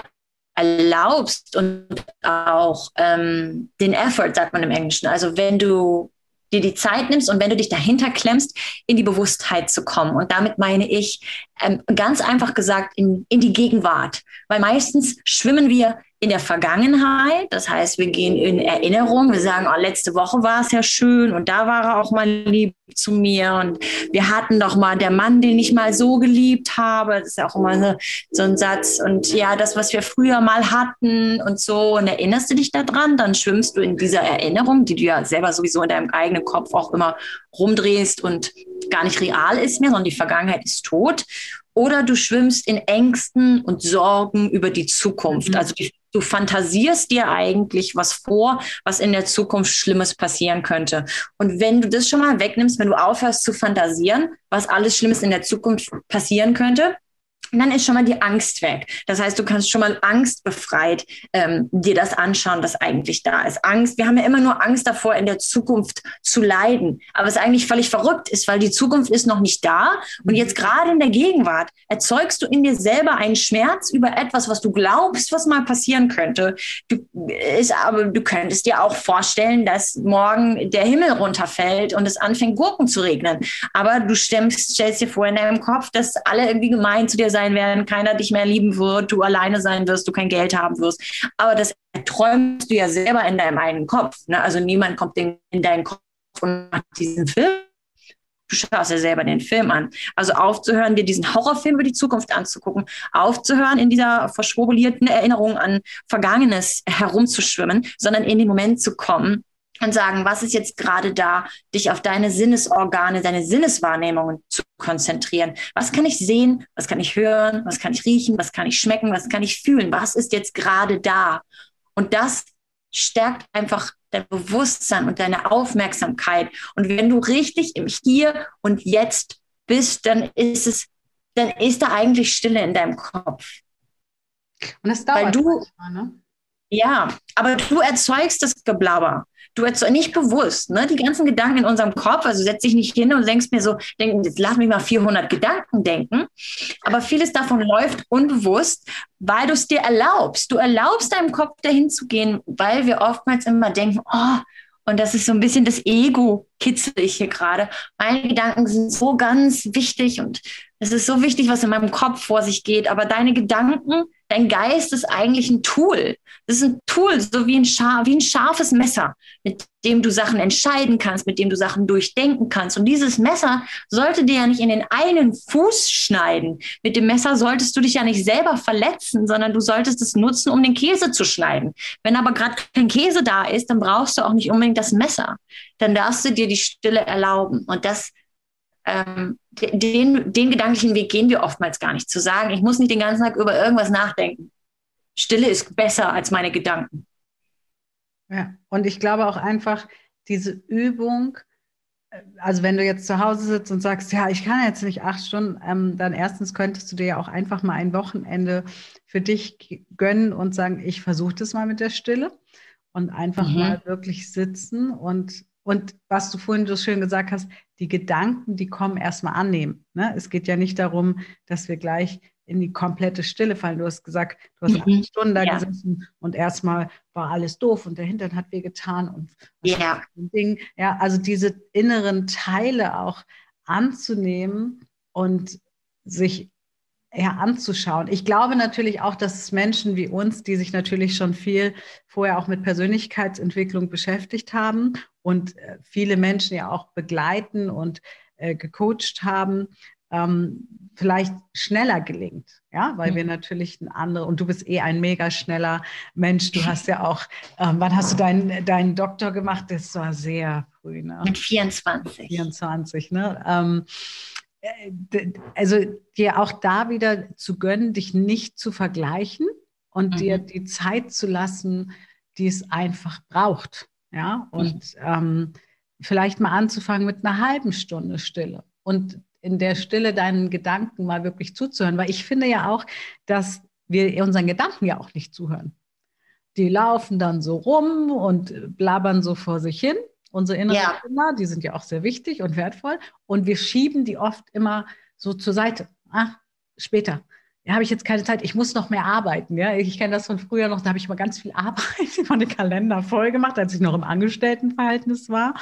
erlaubst und auch ähm, den Effort, sagt man im Englischen, also wenn du dir die Zeit nimmst und wenn du dich dahinter klemmst, in die Bewusstheit zu kommen. Und damit meine ich ähm, ganz einfach gesagt in, in die Gegenwart. Weil meistens schwimmen wir in der Vergangenheit. Das heißt, wir gehen in Erinnerung. Wir sagen, oh, letzte Woche war es ja schön und da war er auch mal lieb zu mir und wir hatten doch mal der Mann, den ich mal so geliebt habe. Das ist ja auch immer so, so ein Satz. Und ja, das, was wir früher mal hatten und so. Und erinnerst du dich daran? Dann schwimmst du in dieser Erinnerung, die du ja selber sowieso in deinem eigenen Kopf auch immer rumdrehst und gar nicht real ist mehr, sondern die Vergangenheit ist tot. Oder du schwimmst in Ängsten und Sorgen über die Zukunft. Mhm. Also die, du fantasierst dir eigentlich was vor, was in der Zukunft Schlimmes passieren könnte. Und wenn du das schon mal wegnimmst, wenn du aufhörst zu fantasieren, was alles Schlimmes in der Zukunft passieren könnte, dann ist schon mal die Angst weg. Das heißt, du kannst schon mal angstbefreit ähm, dir das anschauen, was eigentlich da ist. Angst, wir haben ja immer nur Angst davor, in der Zukunft zu leiden. Aber es eigentlich völlig verrückt ist, weil die Zukunft ist noch nicht da. Und jetzt gerade in der Gegenwart erzeugst du in dir selber einen Schmerz über etwas, was du glaubst, was mal passieren könnte. Du, ist, aber du könntest dir auch vorstellen, dass morgen der Himmel runterfällt und es anfängt, Gurken zu regnen. Aber du stellst, stellst dir vor in deinem Kopf, dass alle irgendwie gemein zu dir sein werden, keiner dich mehr lieben wird, du alleine sein wirst, du kein Geld haben wirst. Aber das träumst du ja selber in deinem eigenen Kopf. Ne? Also niemand kommt in, in deinen Kopf und macht diesen Film. Du schaust ja selber den Film an. Also aufzuhören, dir diesen Horrorfilm über die Zukunft anzugucken, aufzuhören, in dieser verschwurbelierten Erinnerung an Vergangenes herumzuschwimmen, sondern in den Moment zu kommen, und sagen, was ist jetzt gerade da, dich auf deine Sinnesorgane, deine Sinneswahrnehmungen zu konzentrieren. Was kann ich sehen? Was kann ich hören? Was kann ich riechen? Was kann ich schmecken? Was kann ich fühlen? Was ist jetzt gerade da? Und das stärkt einfach dein Bewusstsein und deine Aufmerksamkeit. Und wenn du richtig im Hier und Jetzt bist, dann ist es, dann ist da eigentlich Stille in deinem Kopf. Und das dauert Weil du, manchmal, ne? Ja, aber du erzeugst das Geblabber. Du erzeugst nicht bewusst, ne? Die ganzen Gedanken in unserem Kopf, also setz dich nicht hin und denkst mir so, denk, jetzt lass mich mal 400 Gedanken denken. Aber vieles davon läuft unbewusst, weil du es dir erlaubst. Du erlaubst deinem Kopf dahin zu gehen, weil wir oftmals immer denken, oh, und das ist so ein bisschen das Ego, kitzel ich hier gerade. Meine Gedanken sind so ganz wichtig und es ist so wichtig, was in meinem Kopf vor sich geht. Aber deine Gedanken, dein Geist ist eigentlich ein Tool. Das ist ein Tool, so wie ein, wie ein scharfes Messer, mit dem du Sachen entscheiden kannst, mit dem du Sachen durchdenken kannst. Und dieses Messer sollte dir ja nicht in den einen Fuß schneiden. Mit dem Messer solltest du dich ja nicht selber verletzen, sondern du solltest es nutzen, um den Käse zu schneiden. Wenn aber gerade kein Käse da ist, dann brauchst du auch nicht unbedingt das Messer. Dann darfst du dir die Stille erlauben. Und das ähm, den, den gedanklichen Weg gehen wir oftmals gar nicht. Zu sagen, ich muss nicht den ganzen Tag über irgendwas nachdenken. Stille ist besser als meine Gedanken. Ja, und ich glaube auch einfach, diese Übung, äh, also wenn du jetzt zu Hause sitzt und sagst, ja, ich kann jetzt nicht acht Stunden, ähm, dann erstens könntest du dir ja auch einfach mal ein Wochenende für dich gönnen und sagen, ich versuche das mal mit der Stille und einfach mhm. mal wirklich sitzen und und was du vorhin so schön gesagt hast, die Gedanken, die kommen erstmal annehmen. Ne? Es geht ja nicht darum, dass wir gleich in die komplette Stille fallen. Du hast gesagt, du hast mhm. acht Stunden da ja. gesessen und erstmal war alles doof und der Hintern hat wehgetan und ja. Ding. Ja, also diese inneren Teile auch anzunehmen und sich ja, anzuschauen. Ich glaube natürlich auch, dass es Menschen wie uns, die sich natürlich schon viel vorher auch mit Persönlichkeitsentwicklung beschäftigt haben und äh, viele Menschen ja auch begleiten und äh, gecoacht haben, ähm, vielleicht schneller gelingt, ja, weil mhm. wir natürlich ein andere und du bist eh ein mega schneller Mensch. Du hast ja auch, ähm, wann hast du deinen, deinen Doktor gemacht? Das war sehr früh, ne? Mit 24. 24, ne? Ähm, äh, also dir auch da wieder zu gönnen, dich nicht zu vergleichen und mhm. dir die Zeit zu lassen, die es einfach braucht. Ja, und ähm, vielleicht mal anzufangen mit einer halben Stunde Stille und in der Stille deinen Gedanken mal wirklich zuzuhören, weil ich finde ja auch, dass wir unseren Gedanken ja auch nicht zuhören. Die laufen dann so rum und blabbern so vor sich hin. Unsere inneren ja. Kinder, die sind ja auch sehr wichtig und wertvoll. Und wir schieben die oft immer so zur Seite. Ach, später ja, habe ich jetzt keine Zeit, ich muss noch mehr arbeiten. Ja? Ich kenne das von früher noch, da habe ich mal ganz viel Arbeit in den Kalender voll gemacht, als ich noch im Angestelltenverhältnis war.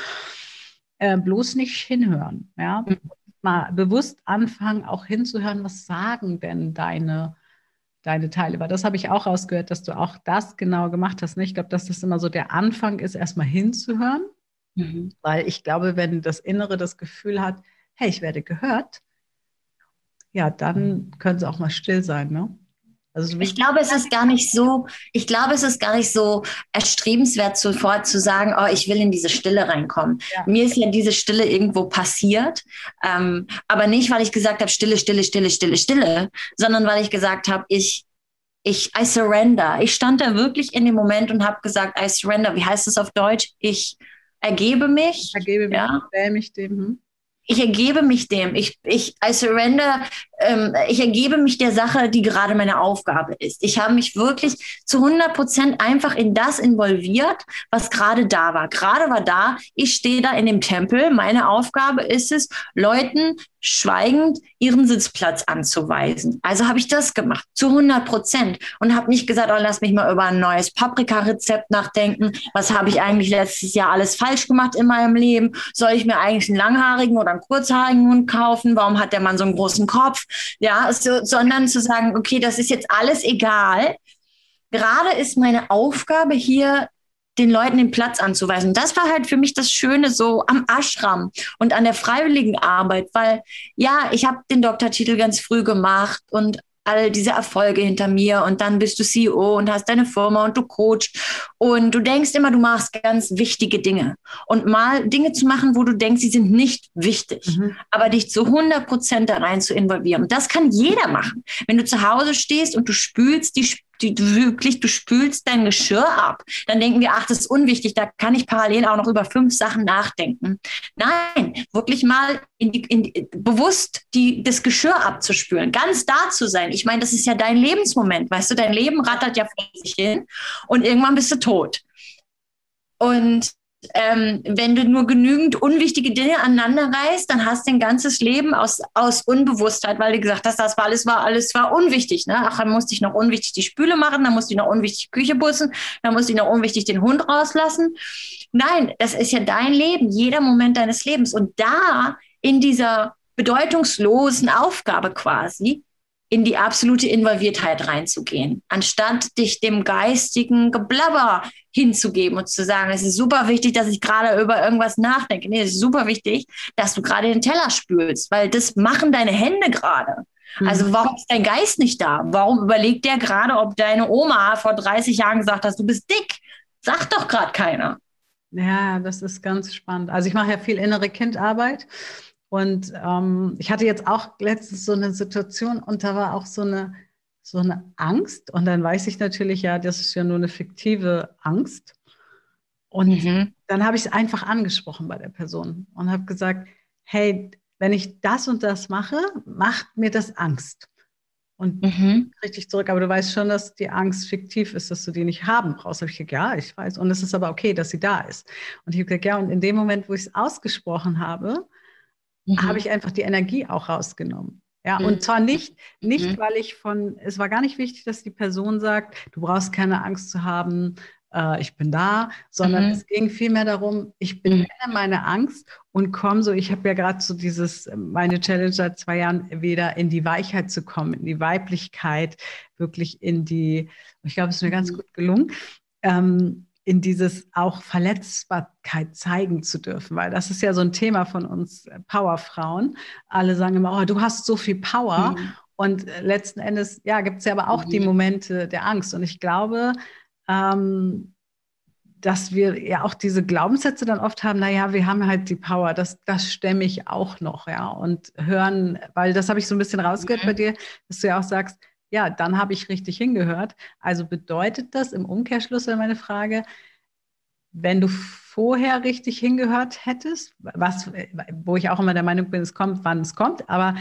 Äh, bloß nicht hinhören. Ja? Mhm. Mal bewusst anfangen, auch hinzuhören, was sagen denn deine deine Teile. Weil das habe ich auch rausgehört, dass du auch das genau gemacht hast. Ne? Ich glaube, dass das immer so der Anfang ist, erstmal hinzuhören. Mhm. Weil ich glaube, wenn das Innere das Gefühl hat, hey, ich werde gehört, ja, dann können sie auch mal still sein, ne? Also ich glaube, es ist gar nicht so, ich glaube, es ist gar nicht so erstrebenswert sofort zu sagen, oh, ich will in diese Stille reinkommen. Ja. Mir ist ja diese Stille irgendwo passiert, ähm, aber nicht, weil ich gesagt habe, Stille, Stille, Stille, Stille, Stille, sondern weil ich gesagt habe, ich, ich, I surrender. Ich stand da wirklich in dem Moment und habe gesagt, I surrender. Wie heißt es auf Deutsch? Ich ergebe mich. Ich ergebe mich, ja. mich dem. Hm? Ich ergebe mich dem. Ich, ich, I surrender, ähm, ich ergebe mich der Sache, die gerade meine Aufgabe ist. Ich habe mich wirklich zu 100 Prozent einfach in das involviert, was gerade da war. Gerade war da, ich stehe da in dem Tempel. Meine Aufgabe ist es, Leuten schweigend ihren Sitzplatz anzuweisen. Also habe ich das gemacht, zu 100 Prozent. Und habe nicht gesagt, oh, lass mich mal über ein neues Paprika-Rezept nachdenken. Was habe ich eigentlich letztes Jahr alles falsch gemacht in meinem Leben? Soll ich mir eigentlich einen langhaarigen oder einen kurzhaarigen Hund kaufen? Warum hat der Mann so einen großen Kopf? Ja, so, sondern zu sagen, okay, das ist jetzt alles egal. Gerade ist meine Aufgabe hier den Leuten den Platz anzuweisen. Das war halt für mich das Schöne so am Ashram und an der freiwilligen Arbeit, weil ja, ich habe den Doktortitel ganz früh gemacht und all diese Erfolge hinter mir und dann bist du CEO und hast deine Firma und du coachst und du denkst immer, du machst ganz wichtige Dinge und mal Dinge zu machen, wo du denkst, sie sind nicht wichtig, mhm. aber dich zu 100 Prozent da rein zu involvieren. Das kann jeder machen. Wenn du zu Hause stehst und du spülst die die, du wirklich, du spülst dein Geschirr ab. Dann denken wir, ach, das ist unwichtig, da kann ich parallel auch noch über fünf Sachen nachdenken. Nein, wirklich mal in die, in bewusst die, das Geschirr abzuspülen, ganz da zu sein. Ich meine, das ist ja dein Lebensmoment, weißt du, dein Leben rattert ja vor sich hin und irgendwann bist du tot. Und ähm, wenn du nur genügend unwichtige Dinge aneinander reißt, dann hast du ein ganzes Leben aus, aus Unbewusstheit, weil du gesagt hast, das war alles war alles war unwichtig. Ne? Ach, dann musste ich noch unwichtig die Spüle machen, dann musste ich noch unwichtig Küche putzen, dann musste ich noch unwichtig den Hund rauslassen. Nein, das ist ja dein Leben, jeder Moment deines Lebens. Und da in dieser bedeutungslosen Aufgabe quasi in die absolute Involviertheit reinzugehen, anstatt dich dem geistigen Geblabber hinzugeben und zu sagen, es ist super wichtig, dass ich gerade über irgendwas nachdenke. Nee, es ist super wichtig, dass du gerade den Teller spülst, weil das machen deine Hände gerade. Mhm. Also warum ist dein Geist nicht da? Warum überlegt der gerade, ob deine Oma vor 30 Jahren gesagt hat, du bist dick? Sagt doch gerade keiner. Ja, das ist ganz spannend. Also ich mache ja viel innere Kindarbeit und ähm, ich hatte jetzt auch letztens so eine Situation und da war auch so eine, so eine Angst. Und dann weiß ich natürlich, ja, das ist ja nur eine fiktive Angst. Und mhm. dann habe ich es einfach angesprochen bei der Person und habe gesagt, hey, wenn ich das und das mache, macht mir das Angst. Und mhm. richtig zurück, aber du weißt schon, dass die Angst fiktiv ist, dass du die nicht haben brauchst. Habe ich gesagt, ja, ich weiß. Und es ist aber okay, dass sie da ist. Und ich habe gesagt, ja, und in dem Moment, wo ich es ausgesprochen habe, mhm. habe ich einfach die Energie auch rausgenommen. Ja, mhm. und zwar nicht, nicht, mhm. weil ich von, es war gar nicht wichtig, dass die Person sagt, du brauchst keine Angst zu haben, äh, ich bin da, sondern mhm. es ging vielmehr darum, ich benenne mhm. meine Angst und komme so, ich habe ja gerade so dieses, meine Challenge seit zwei Jahren, wieder in die Weichheit zu kommen, in die Weiblichkeit, wirklich in die, ich glaube, es ist mir ganz mhm. gut gelungen. Ähm, in dieses auch Verletzbarkeit zeigen zu dürfen, weil das ist ja so ein Thema von uns äh, Powerfrauen. Alle sagen immer, oh, du hast so viel Power. Mhm. Und äh, letzten Endes, ja, gibt es ja aber auch mhm. die Momente der Angst. Und ich glaube, ähm, dass wir ja auch diese Glaubenssätze dann oft haben, naja, wir haben halt die Power, das, das stemme ich auch noch, ja. Und hören, weil das habe ich so ein bisschen rausgehört mhm. bei dir, dass du ja auch sagst, ja, dann habe ich richtig hingehört. Also bedeutet das im Umkehrschluss meine Frage, wenn du vorher richtig hingehört hättest, was, wo ich auch immer der Meinung bin, es kommt, wann es kommt, aber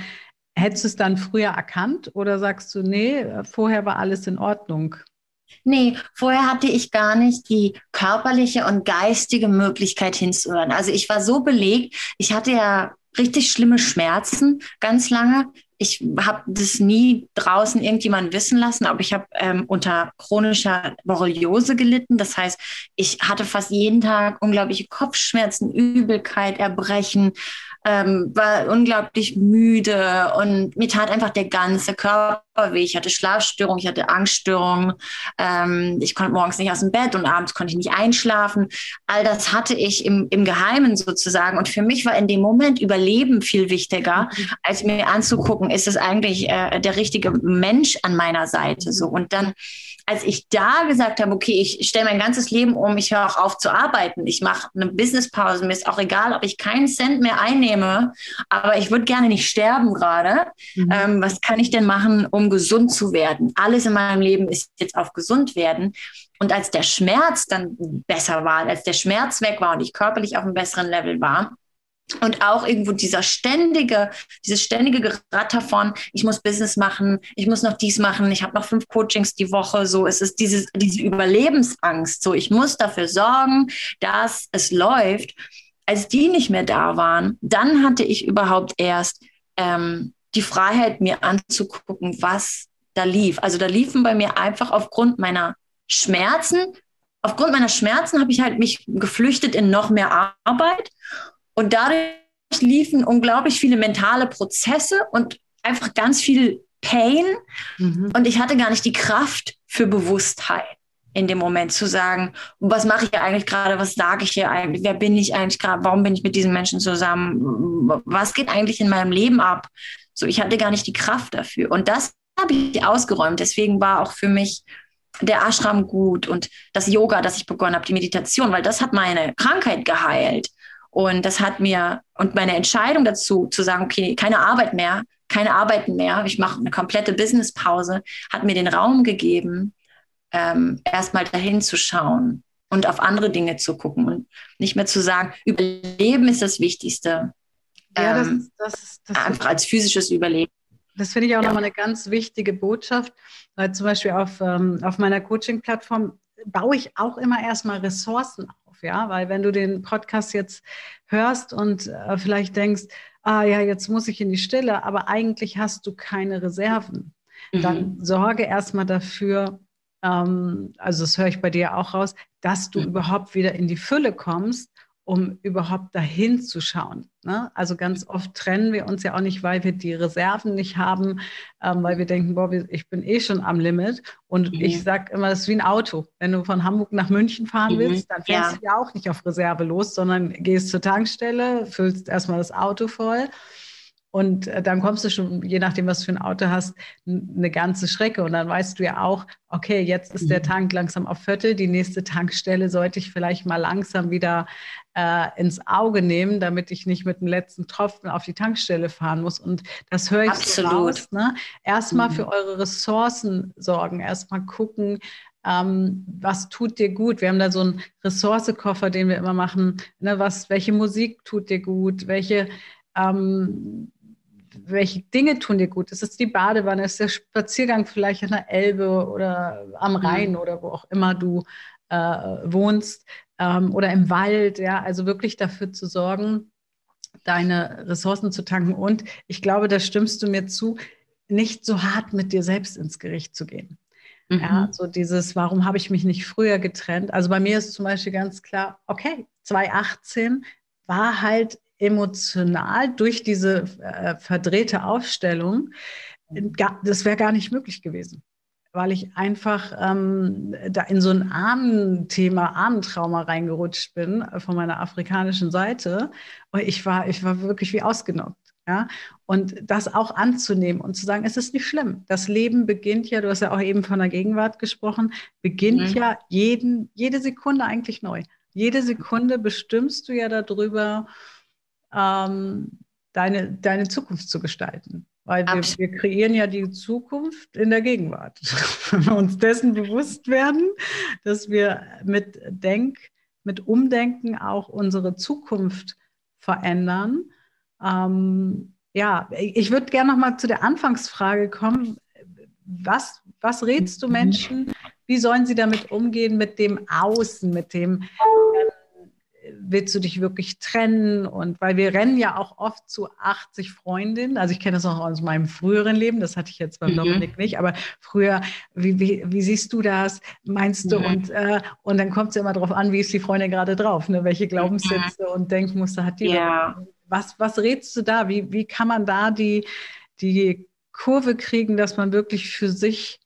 hättest du es dann früher erkannt oder sagst du, nee, vorher war alles in Ordnung? Nee, vorher hatte ich gar nicht die körperliche und geistige Möglichkeit hinzuhören. Also ich war so belegt, ich hatte ja richtig schlimme Schmerzen ganz lange ich habe das nie draußen irgendjemand wissen lassen, aber ich habe ähm, unter chronischer Borreliose gelitten. Das heißt, ich hatte fast jeden Tag unglaubliche Kopfschmerzen, Übelkeit, Erbrechen. Ähm, war unglaublich müde und mir tat einfach der ganze Körper weh. Ich hatte Schlafstörungen, ich hatte Angststörungen, ähm, ich konnte morgens nicht aus dem Bett und abends konnte ich nicht einschlafen. All das hatte ich im, im Geheimen sozusagen. Und für mich war in dem Moment Überleben viel wichtiger, mhm. als mir anzugucken, ist es eigentlich äh, der richtige Mensch an meiner Seite. So. Und dann als ich da gesagt habe, okay, ich stelle mein ganzes Leben um, ich höre auch auf zu arbeiten, ich mache eine Businesspause, mir ist auch egal, ob ich keinen Cent mehr einnehme, aber ich würde gerne nicht sterben gerade. Mhm. Ähm, was kann ich denn machen, um gesund zu werden? Alles in meinem Leben ist jetzt auf gesund werden. Und als der Schmerz dann besser war, als der Schmerz weg war und ich körperlich auf einem besseren Level war, und auch irgendwo dieser ständige, dieses ständige Geratter von, ich muss Business machen, ich muss noch dies machen, ich habe noch fünf Coachings die Woche, so es ist dieses, diese Überlebensangst, so ich muss dafür sorgen, dass es läuft. Als die nicht mehr da waren, dann hatte ich überhaupt erst ähm, die Freiheit, mir anzugucken, was da lief. Also da liefen bei mir einfach aufgrund meiner Schmerzen, aufgrund meiner Schmerzen habe ich halt mich geflüchtet in noch mehr Arbeit und dadurch liefen unglaublich viele mentale Prozesse und einfach ganz viel Pain. Mhm. Und ich hatte gar nicht die Kraft für Bewusstheit in dem Moment zu sagen, was mache ich hier eigentlich gerade, was sage ich hier eigentlich, wer bin ich eigentlich gerade, warum bin ich mit diesen Menschen zusammen, was geht eigentlich in meinem Leben ab? So, ich hatte gar nicht die Kraft dafür. Und das habe ich ausgeräumt. Deswegen war auch für mich der Ashram gut und das Yoga, das ich begonnen habe, die Meditation, weil das hat meine Krankheit geheilt. Und das hat mir, und meine Entscheidung dazu, zu sagen, okay, keine Arbeit mehr, keine Arbeiten mehr, ich mache eine komplette Businesspause, hat mir den Raum gegeben, ähm, erstmal dahin zu schauen und auf andere Dinge zu gucken und nicht mehr zu sagen, Überleben ist das Wichtigste. Ja, das, ähm, das, das, einfach als physisches Überleben. Das finde ich auch ja. nochmal eine ganz wichtige Botschaft, weil zum Beispiel auf, ähm, auf meiner Coaching-Plattform baue ich auch immer erstmal Ressourcen ja, weil wenn du den Podcast jetzt hörst und äh, vielleicht denkst, ah ja, jetzt muss ich in die Stille, aber eigentlich hast du keine Reserven, mhm. dann sorge erstmal dafür, ähm, also das höre ich bei dir auch raus, dass du mhm. überhaupt wieder in die Fülle kommst um überhaupt dahin zu schauen. Ne? Also ganz oft trennen wir uns ja auch nicht, weil wir die Reserven nicht haben, ähm, weil wir denken, boah, ich bin eh schon am Limit. Und mhm. ich sage immer, das ist wie ein Auto. Wenn du von Hamburg nach München fahren mhm. willst, dann fährst ja. du ja auch nicht auf Reserve los, sondern gehst zur Tankstelle, füllst erstmal das Auto voll und äh, dann kommst du schon, je nachdem, was du für ein Auto hast, eine ganze Strecke. Und dann weißt du ja auch, okay, jetzt ist der mhm. Tank langsam auf Viertel. Die nächste Tankstelle sollte ich vielleicht mal langsam wieder äh, ins Auge nehmen, damit ich nicht mit dem letzten Tropfen auf die Tankstelle fahren muss. Und das höre ich Absolut. so raus. Ne? Erstmal mhm. für eure Ressourcen sorgen, erstmal gucken, ähm, was tut dir gut? Wir haben da so einen Ressourcekoffer, den wir immer machen. Ne? Was, welche Musik tut dir gut? Welche ähm, welche Dinge tun dir gut? Ist es die Badewanne? Ist der Spaziergang vielleicht an der Elbe oder am mhm. Rhein oder wo auch immer du äh, wohnst ähm, oder im Wald? Ja, also wirklich dafür zu sorgen, deine Ressourcen zu tanken. Und ich glaube, da stimmst du mir zu, nicht so hart mit dir selbst ins Gericht zu gehen. Mhm. Ja, so dieses, warum habe ich mich nicht früher getrennt? Also bei mir ist zum Beispiel ganz klar, okay, 2018 war halt emotional durch diese äh, verdrehte Aufstellung, das wäre gar nicht möglich gewesen, weil ich einfach ähm, da in so ein Ahnenthema, Ahnentrauma reingerutscht bin äh, von meiner afrikanischen Seite. Und ich war, ich war wirklich wie ausgenockt. Ja? Und das auch anzunehmen und zu sagen, es ist nicht schlimm. Das Leben beginnt ja, du hast ja auch eben von der Gegenwart gesprochen, beginnt mhm. ja jeden, jede Sekunde eigentlich neu. Jede Sekunde bestimmst du ja darüber, ähm, deine, deine Zukunft zu gestalten. Weil wir, wir, kreieren ja die Zukunft in der Gegenwart. Wenn wir uns dessen bewusst werden, dass wir mit Denk, mit Umdenken auch unsere Zukunft verändern. Ähm, ja, ich würde gerne noch mal zu der Anfangsfrage kommen. Was, was rätst du Menschen? Wie sollen sie damit umgehen mit dem Außen, mit dem willst du dich wirklich trennen? Und weil wir rennen ja auch oft zu 80 Freundinnen. Also ich kenne das auch aus meinem früheren Leben, das hatte ich jetzt beim mhm. Dominik nicht, aber früher, wie, wie, wie, siehst du das? Meinst du? Mhm. Und, äh, und dann kommt es ja immer darauf an, wie ist die Freundin gerade drauf, ne? welche Glaubenssätze mhm. und Denkmuster hat die. Ja. was, was rätst du da? Wie, wie kann man da die, die Kurve kriegen, dass man wirklich für sich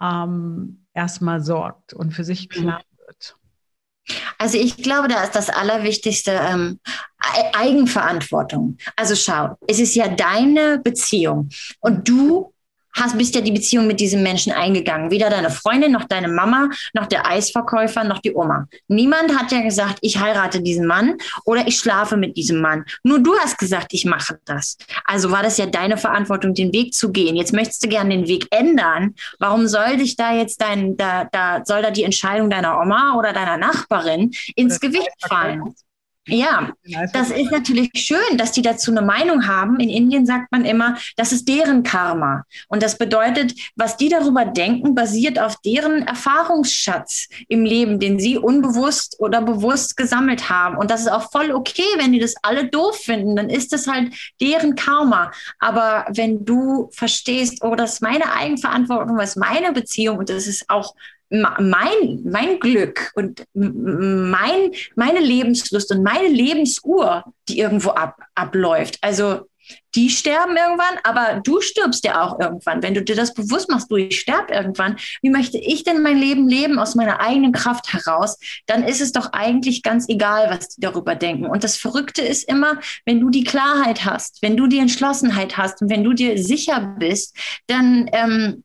ähm, erstmal sorgt und für sich klar mhm. wird? Also ich glaube, da ist das Allerwichtigste ähm, Eigenverantwortung. Also schau, es ist ja deine Beziehung und du hast, bist ja die Beziehung mit diesem Menschen eingegangen. Weder deine Freundin, noch deine Mama, noch der Eisverkäufer, noch die Oma. Niemand hat ja gesagt, ich heirate diesen Mann oder ich schlafe mit diesem Mann. Nur du hast gesagt, ich mache das. Also war das ja deine Verantwortung, den Weg zu gehen. Jetzt möchtest du gerne den Weg ändern. Warum soll dich da jetzt dein, da, da soll da die Entscheidung deiner Oma oder deiner Nachbarin ins Gewicht fallen? Ja, das ist natürlich schön, dass die dazu eine Meinung haben. In Indien sagt man immer, das ist deren Karma. Und das bedeutet, was die darüber denken, basiert auf deren Erfahrungsschatz im Leben, den sie unbewusst oder bewusst gesammelt haben. Und das ist auch voll okay, wenn die das alle doof finden, dann ist das halt deren Karma. Aber wenn du verstehst, oh, das ist meine Eigenverantwortung, was meine Beziehung und das ist auch mein, mein Glück und mein, meine Lebenslust und meine Lebensuhr, die irgendwo ab, abläuft. Also die sterben irgendwann, aber du stirbst ja auch irgendwann. Wenn du dir das bewusst machst, du, ich sterbe irgendwann, wie möchte ich denn mein Leben leben aus meiner eigenen Kraft heraus? Dann ist es doch eigentlich ganz egal, was die darüber denken. Und das Verrückte ist immer, wenn du die Klarheit hast, wenn du die Entschlossenheit hast und wenn du dir sicher bist, dann ähm,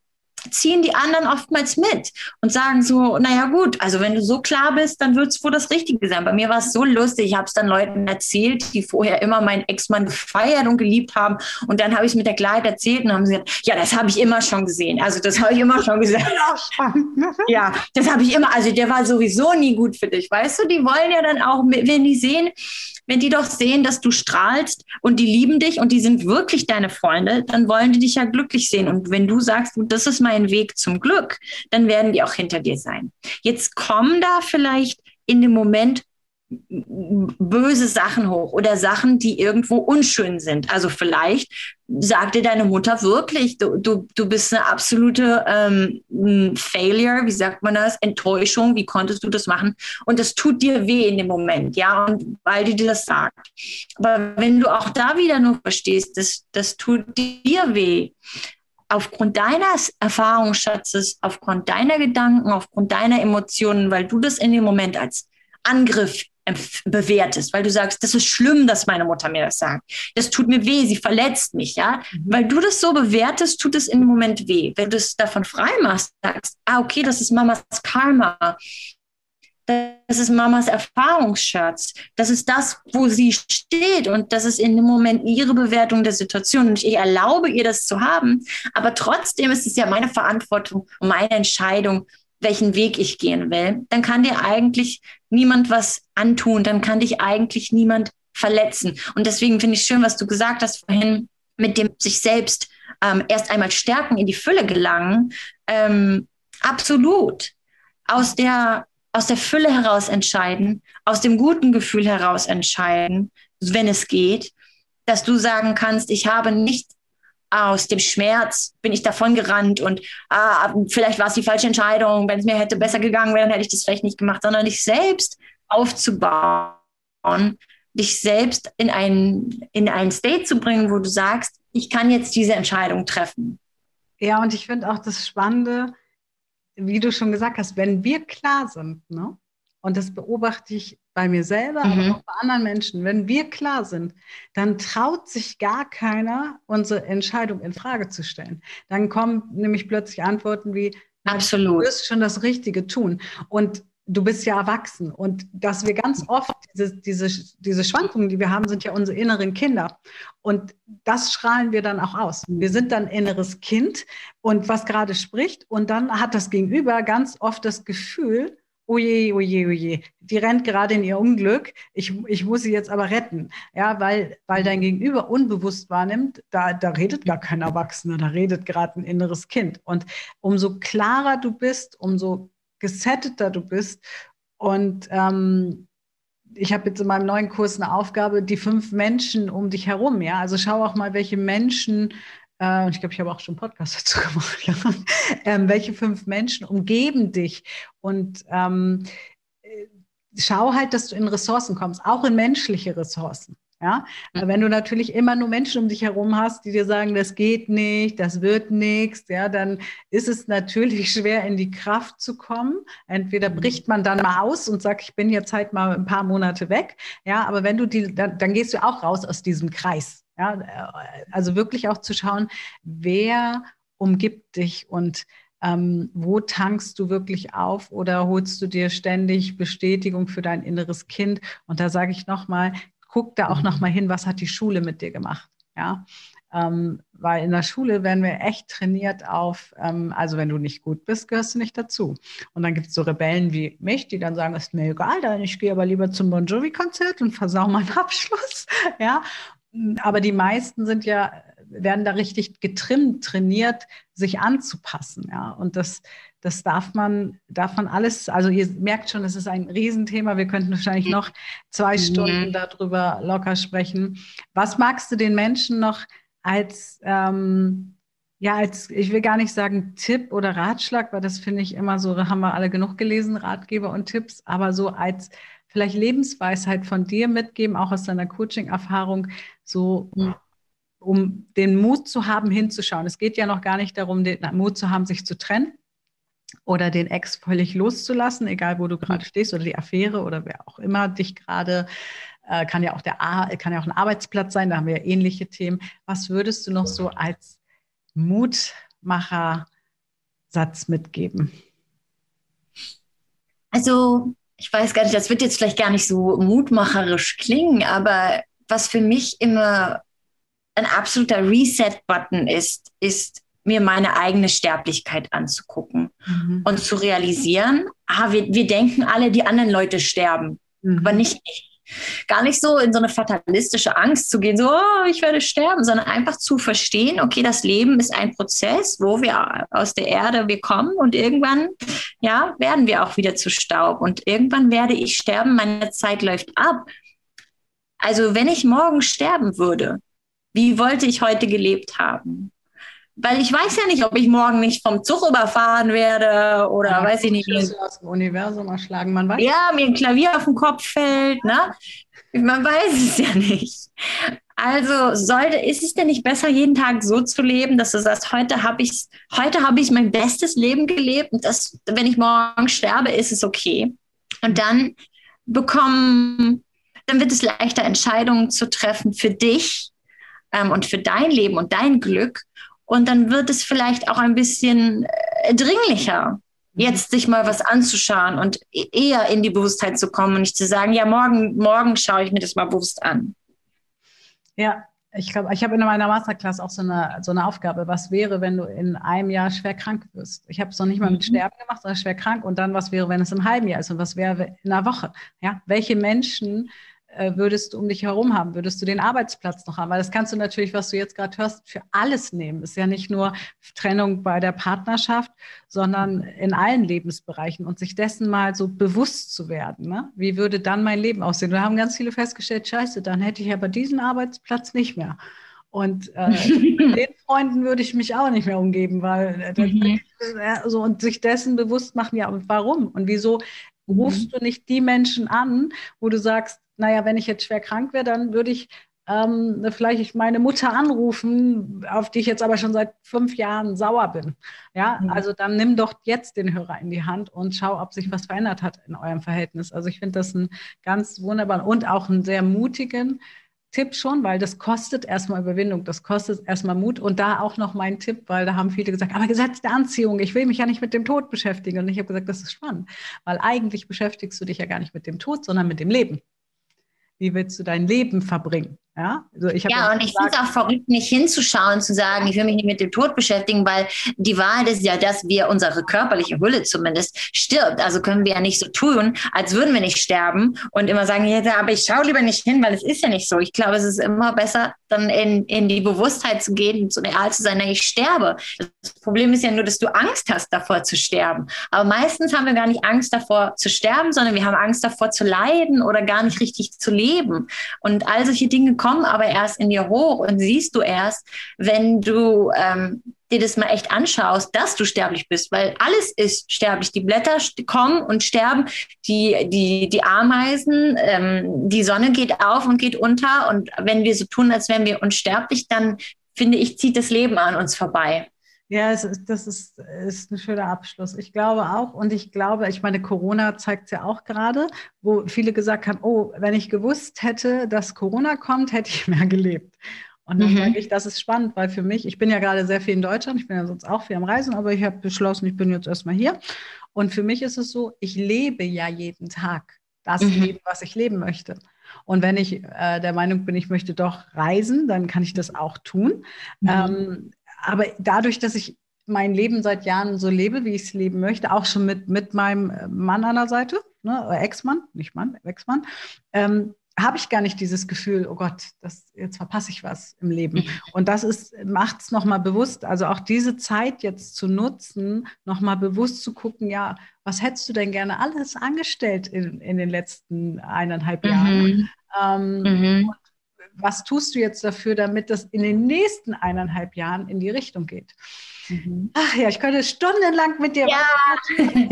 ziehen die anderen oftmals mit und sagen so, naja gut, also wenn du so klar bist, dann wird es wohl das Richtige sein. Bei mir war es so lustig, ich habe es dann Leuten erzählt, die vorher immer meinen Ex-Mann gefeiert und geliebt haben und dann habe ich es mit der Klarheit erzählt und haben sie gesagt, ja, das habe ich immer schon gesehen. Also das habe ich immer schon gesehen. ja, das habe ich immer, also der war sowieso nie gut für dich, weißt du, die wollen ja dann auch, wenn die sehen, wenn die doch sehen, dass du strahlst und die lieben dich und die sind wirklich deine Freunde, dann wollen die dich ja glücklich sehen. Und wenn du sagst, das ist mein Weg zum Glück, dann werden die auch hinter dir sein. Jetzt kommen da vielleicht in dem Moment böse Sachen hoch oder Sachen, die irgendwo unschön sind. Also vielleicht sagt dir deine Mutter wirklich, du, du, du bist eine absolute ähm, Failure, wie sagt man das, Enttäuschung, wie konntest du das machen? Und das tut dir weh in dem Moment, ja, und weil die dir das sagt. Aber wenn du auch da wieder nur verstehst, das, das tut dir weh, aufgrund deines Erfahrungsschatzes, aufgrund deiner Gedanken, aufgrund deiner Emotionen, weil du das in dem Moment als Angriff bewertest, weil du sagst, das ist schlimm, dass meine Mutter mir das sagt. Das tut mir weh, sie verletzt mich, ja. Mhm. Weil du das so bewertest, tut es im Moment weh. Wenn du es davon frei machst, sagst, ah, okay, das ist Mamas Karma. Das ist Mamas Erfahrungsschatz. Das ist das, wo sie steht. Und das ist in dem Moment ihre Bewertung der Situation. Und ich erlaube ihr das zu haben. Aber trotzdem ist es ja meine Verantwortung und meine Entscheidung, welchen Weg ich gehen will, dann kann dir eigentlich niemand was antun, dann kann dich eigentlich niemand verletzen. Und deswegen finde ich schön, was du gesagt hast vorhin, mit dem sich selbst ähm, erst einmal stärken, in die Fülle gelangen. Ähm, absolut. Aus der, aus der Fülle heraus entscheiden, aus dem guten Gefühl heraus entscheiden, wenn es geht, dass du sagen kannst, ich habe nicht aus dem Schmerz bin ich davon gerannt und ah, vielleicht war es die falsche Entscheidung, wenn es mir hätte besser gegangen wäre, dann hätte ich das vielleicht nicht gemacht, sondern dich selbst aufzubauen, dich selbst in einen, in einen State zu bringen, wo du sagst, ich kann jetzt diese Entscheidung treffen. Ja, und ich finde auch das Spannende, wie du schon gesagt hast, wenn wir klar sind, ne? und das beobachte ich bei mir selber, mhm. aber auch bei anderen Menschen, wenn wir klar sind, dann traut sich gar keiner, unsere Entscheidung in Frage zu stellen. Dann kommen nämlich plötzlich Antworten wie, Absolut. du wirst schon das Richtige tun. Und du bist ja erwachsen. Und dass wir ganz oft diese, diese, diese Schwankungen, die wir haben, sind ja unsere inneren Kinder. Und das strahlen wir dann auch aus. Wir sind dann inneres Kind und was gerade spricht. Und dann hat das Gegenüber ganz oft das Gefühl, oje, oje, oje, die rennt gerade in ihr Unglück, ich, ich muss sie jetzt aber retten. Ja, weil, weil dein Gegenüber unbewusst wahrnimmt, da, da redet gar kein Erwachsener, da redet gerade ein inneres Kind. Und umso klarer du bist, umso gesetteter du bist und ähm, ich habe jetzt in meinem neuen Kurs eine Aufgabe, die fünf Menschen um dich herum, ja. Also schau auch mal, welche Menschen äh, und ich glaube, ich habe auch schon einen Podcast dazu gemacht, ähm, welche fünf Menschen umgeben dich und ähm, äh, schau halt, dass du in Ressourcen kommst, auch in menschliche Ressourcen. Ja, mhm. wenn du natürlich immer nur Menschen um dich herum hast, die dir sagen, das geht nicht, das wird nichts, ja, dann ist es natürlich schwer, in die Kraft zu kommen. Entweder mhm. bricht man dann mal aus und sagt, ich bin jetzt halt mal ein paar Monate weg, ja, aber wenn du die, dann, dann gehst du auch raus aus diesem Kreis. Ja, also wirklich auch zu schauen, wer umgibt dich und ähm, wo tankst du wirklich auf oder holst du dir ständig Bestätigung für dein inneres Kind? Und da sage ich nochmal, guck da auch nochmal hin, was hat die Schule mit dir gemacht? Ja, ähm, weil in der Schule werden wir echt trainiert auf, ähm, also wenn du nicht gut bist, gehörst du nicht dazu. Und dann gibt es so Rebellen wie mich, die dann sagen, ist mir egal, dann ich gehe aber lieber zum Bon Jovi-Konzert und versau meinen Abschluss. ja, aber die meisten sind ja, werden da richtig getrimmt, trainiert, sich anzupassen. Ja, und das, das darf man, darf man alles, also ihr merkt schon, es ist ein Riesenthema. Wir könnten wahrscheinlich noch zwei mhm. Stunden darüber locker sprechen. Was magst du den Menschen noch als, ähm, ja, als, ich will gar nicht sagen Tipp oder Ratschlag, weil das finde ich immer so, da haben wir alle genug gelesen, Ratgeber und Tipps, aber so als vielleicht Lebensweisheit von dir mitgeben, auch aus deiner Coaching-Erfahrung, so um den Mut zu haben, hinzuschauen. Es geht ja noch gar nicht darum, den Mut zu haben, sich zu trennen, oder den Ex völlig loszulassen, egal wo du gerade mhm. stehst oder die Affäre oder wer auch immer dich gerade äh, kann ja auch der kann ja auch ein Arbeitsplatz sein, da haben wir ja ähnliche Themen. Was würdest du noch so als Mutmacher Satz mitgeben? Also, ich weiß gar nicht, das wird jetzt vielleicht gar nicht so mutmacherisch klingen, aber was für mich immer ein absoluter Reset-Button ist, ist mir meine eigene Sterblichkeit anzugucken mhm. und zu realisieren, ah, wir, wir denken alle, die anderen Leute sterben, mhm. aber nicht ich. Gar nicht so in so eine fatalistische Angst zu gehen, so, oh, ich werde sterben, sondern einfach zu verstehen, okay, das Leben ist ein Prozess, wo wir aus der Erde wir kommen und irgendwann, ja, werden wir auch wieder zu Staub und irgendwann werde ich sterben, meine Zeit läuft ab. Also wenn ich morgen sterben würde, wie wollte ich heute gelebt haben? weil ich weiß ja nicht, ob ich morgen nicht vom Zug überfahren werde oder ja, weiß ich nicht. Aus dem Universum erschlagen, man weiß. Ja, mir ein Klavier auf den Kopf fällt, ne? Man weiß es ja nicht. Also sollte, ist es denn nicht besser, jeden Tag so zu leben, dass du sagst, heute habe ich, heute habe ich mein bestes Leben gelebt und das, wenn ich morgen sterbe, ist es okay. Und dann bekommen, dann wird es leichter, Entscheidungen zu treffen für dich ähm, und für dein Leben und dein Glück und dann wird es vielleicht auch ein bisschen äh, dringlicher, mhm. jetzt sich mal was anzuschauen und e-, eher in die Bewusstheit zu kommen und nicht zu sagen, ja, morgen, morgen schaue ich mir das mal bewusst an. Ja, ich glaube, ich habe in meiner Masterclass auch so eine, so eine Aufgabe. Was wäre, wenn du in einem Jahr schwer krank wirst? Ich habe es noch nicht mal mit mhm. Sterben gemacht, sondern schwer krank. Und dann, was wäre, wenn es im halben Jahr ist? Und was wäre in einer Woche? Ja, welche Menschen würdest du um dich herum haben? Würdest du den Arbeitsplatz noch haben? Weil das kannst du natürlich, was du jetzt gerade hörst, für alles nehmen. Ist ja nicht nur Trennung bei der Partnerschaft, sondern in allen Lebensbereichen und sich dessen mal so bewusst zu werden. Ne? Wie würde dann mein Leben aussehen? Wir haben ganz viele festgestellt, scheiße, dann hätte ich aber diesen Arbeitsplatz nicht mehr. Und äh, den Freunden würde ich mich auch nicht mehr umgeben, weil äh, mhm. äh, so und sich dessen bewusst machen, ja, und warum und wieso rufst mhm. du nicht die Menschen an, wo du sagst, naja, wenn ich jetzt schwer krank wäre, dann würde ich ähm, vielleicht meine Mutter anrufen, auf die ich jetzt aber schon seit fünf Jahren sauer bin. Ja, mhm. also dann nimm doch jetzt den Hörer in die Hand und schau, ob sich was verändert hat in eurem Verhältnis. Also ich finde das einen ganz wunderbaren und auch einen sehr mutigen Tipp schon, weil das kostet erstmal Überwindung, das kostet erstmal Mut. Und da auch noch mein Tipp, weil da haben viele gesagt, aber Gesetz der Anziehung, ich will mich ja nicht mit dem Tod beschäftigen. Und ich habe gesagt, das ist spannend, weil eigentlich beschäftigst du dich ja gar nicht mit dem Tod, sondern mit dem Leben wie willst du dein Leben verbringen? Ja, also ich ja und ich finde es auch verrückt, nicht hinzuschauen, zu sagen, ich will mich nicht mit dem Tod beschäftigen, weil die Wahrheit ist ja, dass wir unsere körperliche Hülle zumindest stirbt. Also können wir ja nicht so tun, als würden wir nicht sterben und immer sagen, ja, aber ich schaue lieber nicht hin, weil es ist ja nicht so. Ich glaube, es ist immer besser, dann in, in die Bewusstheit zu gehen und so real zu sein, ich sterbe. Das Problem ist ja nur, dass du Angst hast, davor zu sterben. Aber meistens haben wir gar nicht Angst davor zu sterben, sondern wir haben Angst davor zu leiden oder gar nicht richtig zu leben. Und all solche Dinge kommen kommen aber erst in dir hoch und siehst du erst, wenn du ähm, dir das mal echt anschaust, dass du sterblich bist, weil alles ist sterblich. Die Blätter kommen und sterben, die, die, die Ameisen, ähm, die Sonne geht auf und geht unter. Und wenn wir so tun, als wären wir unsterblich, dann finde ich, zieht das Leben an uns vorbei. Ja, es ist, das ist, ist ein schöner Abschluss. Ich glaube auch, und ich glaube, ich meine, Corona zeigt es ja auch gerade, wo viele gesagt haben, oh, wenn ich gewusst hätte, dass Corona kommt, hätte ich mehr gelebt. Und dann mhm. sage ich, das ist spannend, weil für mich, ich bin ja gerade sehr viel in Deutschland, ich bin ja sonst auch viel am Reisen, aber ich habe beschlossen, ich bin jetzt erstmal hier. Und für mich ist es so, ich lebe ja jeden Tag das mhm. Leben, was ich leben möchte. Und wenn ich äh, der Meinung bin, ich möchte doch reisen, dann kann ich das auch tun. Mhm. Ähm, aber dadurch, dass ich mein Leben seit Jahren so lebe, wie ich es leben möchte, auch schon mit, mit meinem Mann an der Seite, ne, Ex-Mann, nicht Mann, Ex-Mann, ähm, habe ich gar nicht dieses Gefühl, oh Gott, das, jetzt verpasse ich was im Leben. Mhm. Und das macht es nochmal bewusst, also auch diese Zeit jetzt zu nutzen, nochmal bewusst zu gucken, ja, was hättest du denn gerne alles angestellt in, in den letzten eineinhalb Jahren? Mhm. Ähm, mhm. Was tust du jetzt dafür, damit das in den nächsten eineinhalb Jahren in die Richtung geht? Mhm. Ach ja, ich könnte stundenlang mit dir ja. sprechen.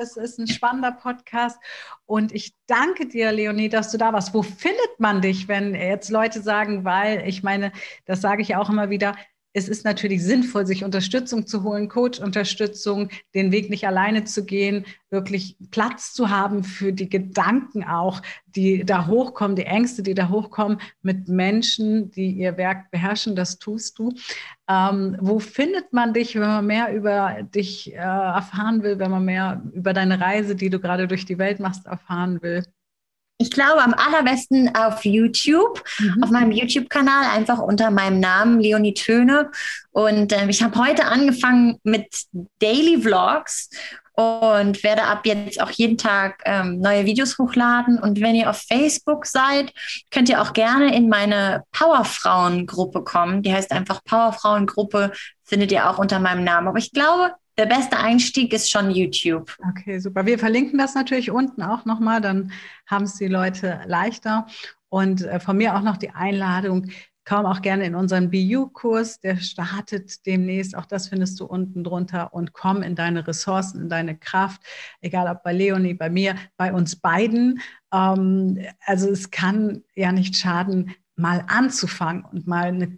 Es ist ein spannender Podcast. Und ich danke dir, Leonie, dass du da warst. Wo findet man dich, wenn jetzt Leute sagen, weil ich meine, das sage ich auch immer wieder, es ist natürlich sinnvoll, sich Unterstützung zu holen, Coach-Unterstützung, den Weg nicht alleine zu gehen, wirklich Platz zu haben für die Gedanken auch, die da hochkommen, die Ängste, die da hochkommen, mit Menschen, die ihr Werk beherrschen. Das tust du. Ähm, wo findet man dich, wenn man mehr über dich äh, erfahren will, wenn man mehr über deine Reise, die du gerade durch die Welt machst, erfahren will? Ich glaube am allerbesten auf YouTube, mhm. auf meinem YouTube-Kanal, einfach unter meinem Namen Leonie Töne. Und äh, ich habe heute angefangen mit Daily Vlogs und werde ab jetzt auch jeden Tag ähm, neue Videos hochladen. Und wenn ihr auf Facebook seid, könnt ihr auch gerne in meine Powerfrauen-Gruppe kommen. Die heißt einfach Powerfrauen-Gruppe, findet ihr auch unter meinem Namen. Aber ich glaube, der beste Einstieg ist schon YouTube. Okay, super. Wir verlinken das natürlich unten auch nochmal, dann haben es die Leute leichter. Und äh, von mir auch noch die Einladung, komm auch gerne in unseren BU-Kurs, der startet demnächst. Auch das findest du unten drunter und komm in deine Ressourcen, in deine Kraft, egal ob bei Leonie, bei mir, bei uns beiden. Ähm, also es kann ja nicht schaden, mal anzufangen und mal eine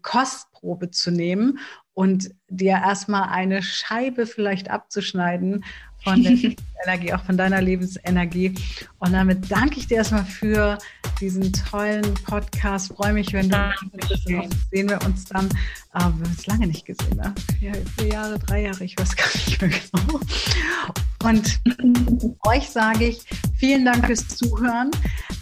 Kostprobe zu nehmen und dir erstmal eine Scheibe vielleicht abzuschneiden von der Energie, auch von deiner Lebensenergie. Und damit danke ich dir erstmal für diesen tollen Podcast. Freue mich, wenn du bist. Sehen wir uns dann. Äh, wir haben uns lange nicht gesehen. Ne? Vier, vier, Jahre, drei Jahre, ich weiß gar nicht mehr genau. Und euch sage ich vielen Dank fürs Zuhören.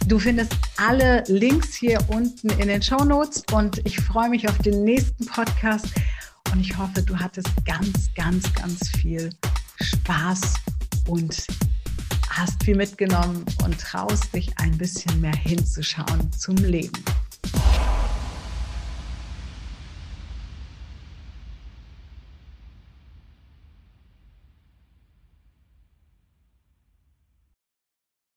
Du findest alle Links hier unten in den Show Notes und ich freue mich auf den nächsten Podcast und ich hoffe, du hattest ganz, ganz, ganz viel Spaß und hast viel mitgenommen und traust dich ein bisschen mehr hinzuschauen zum Leben.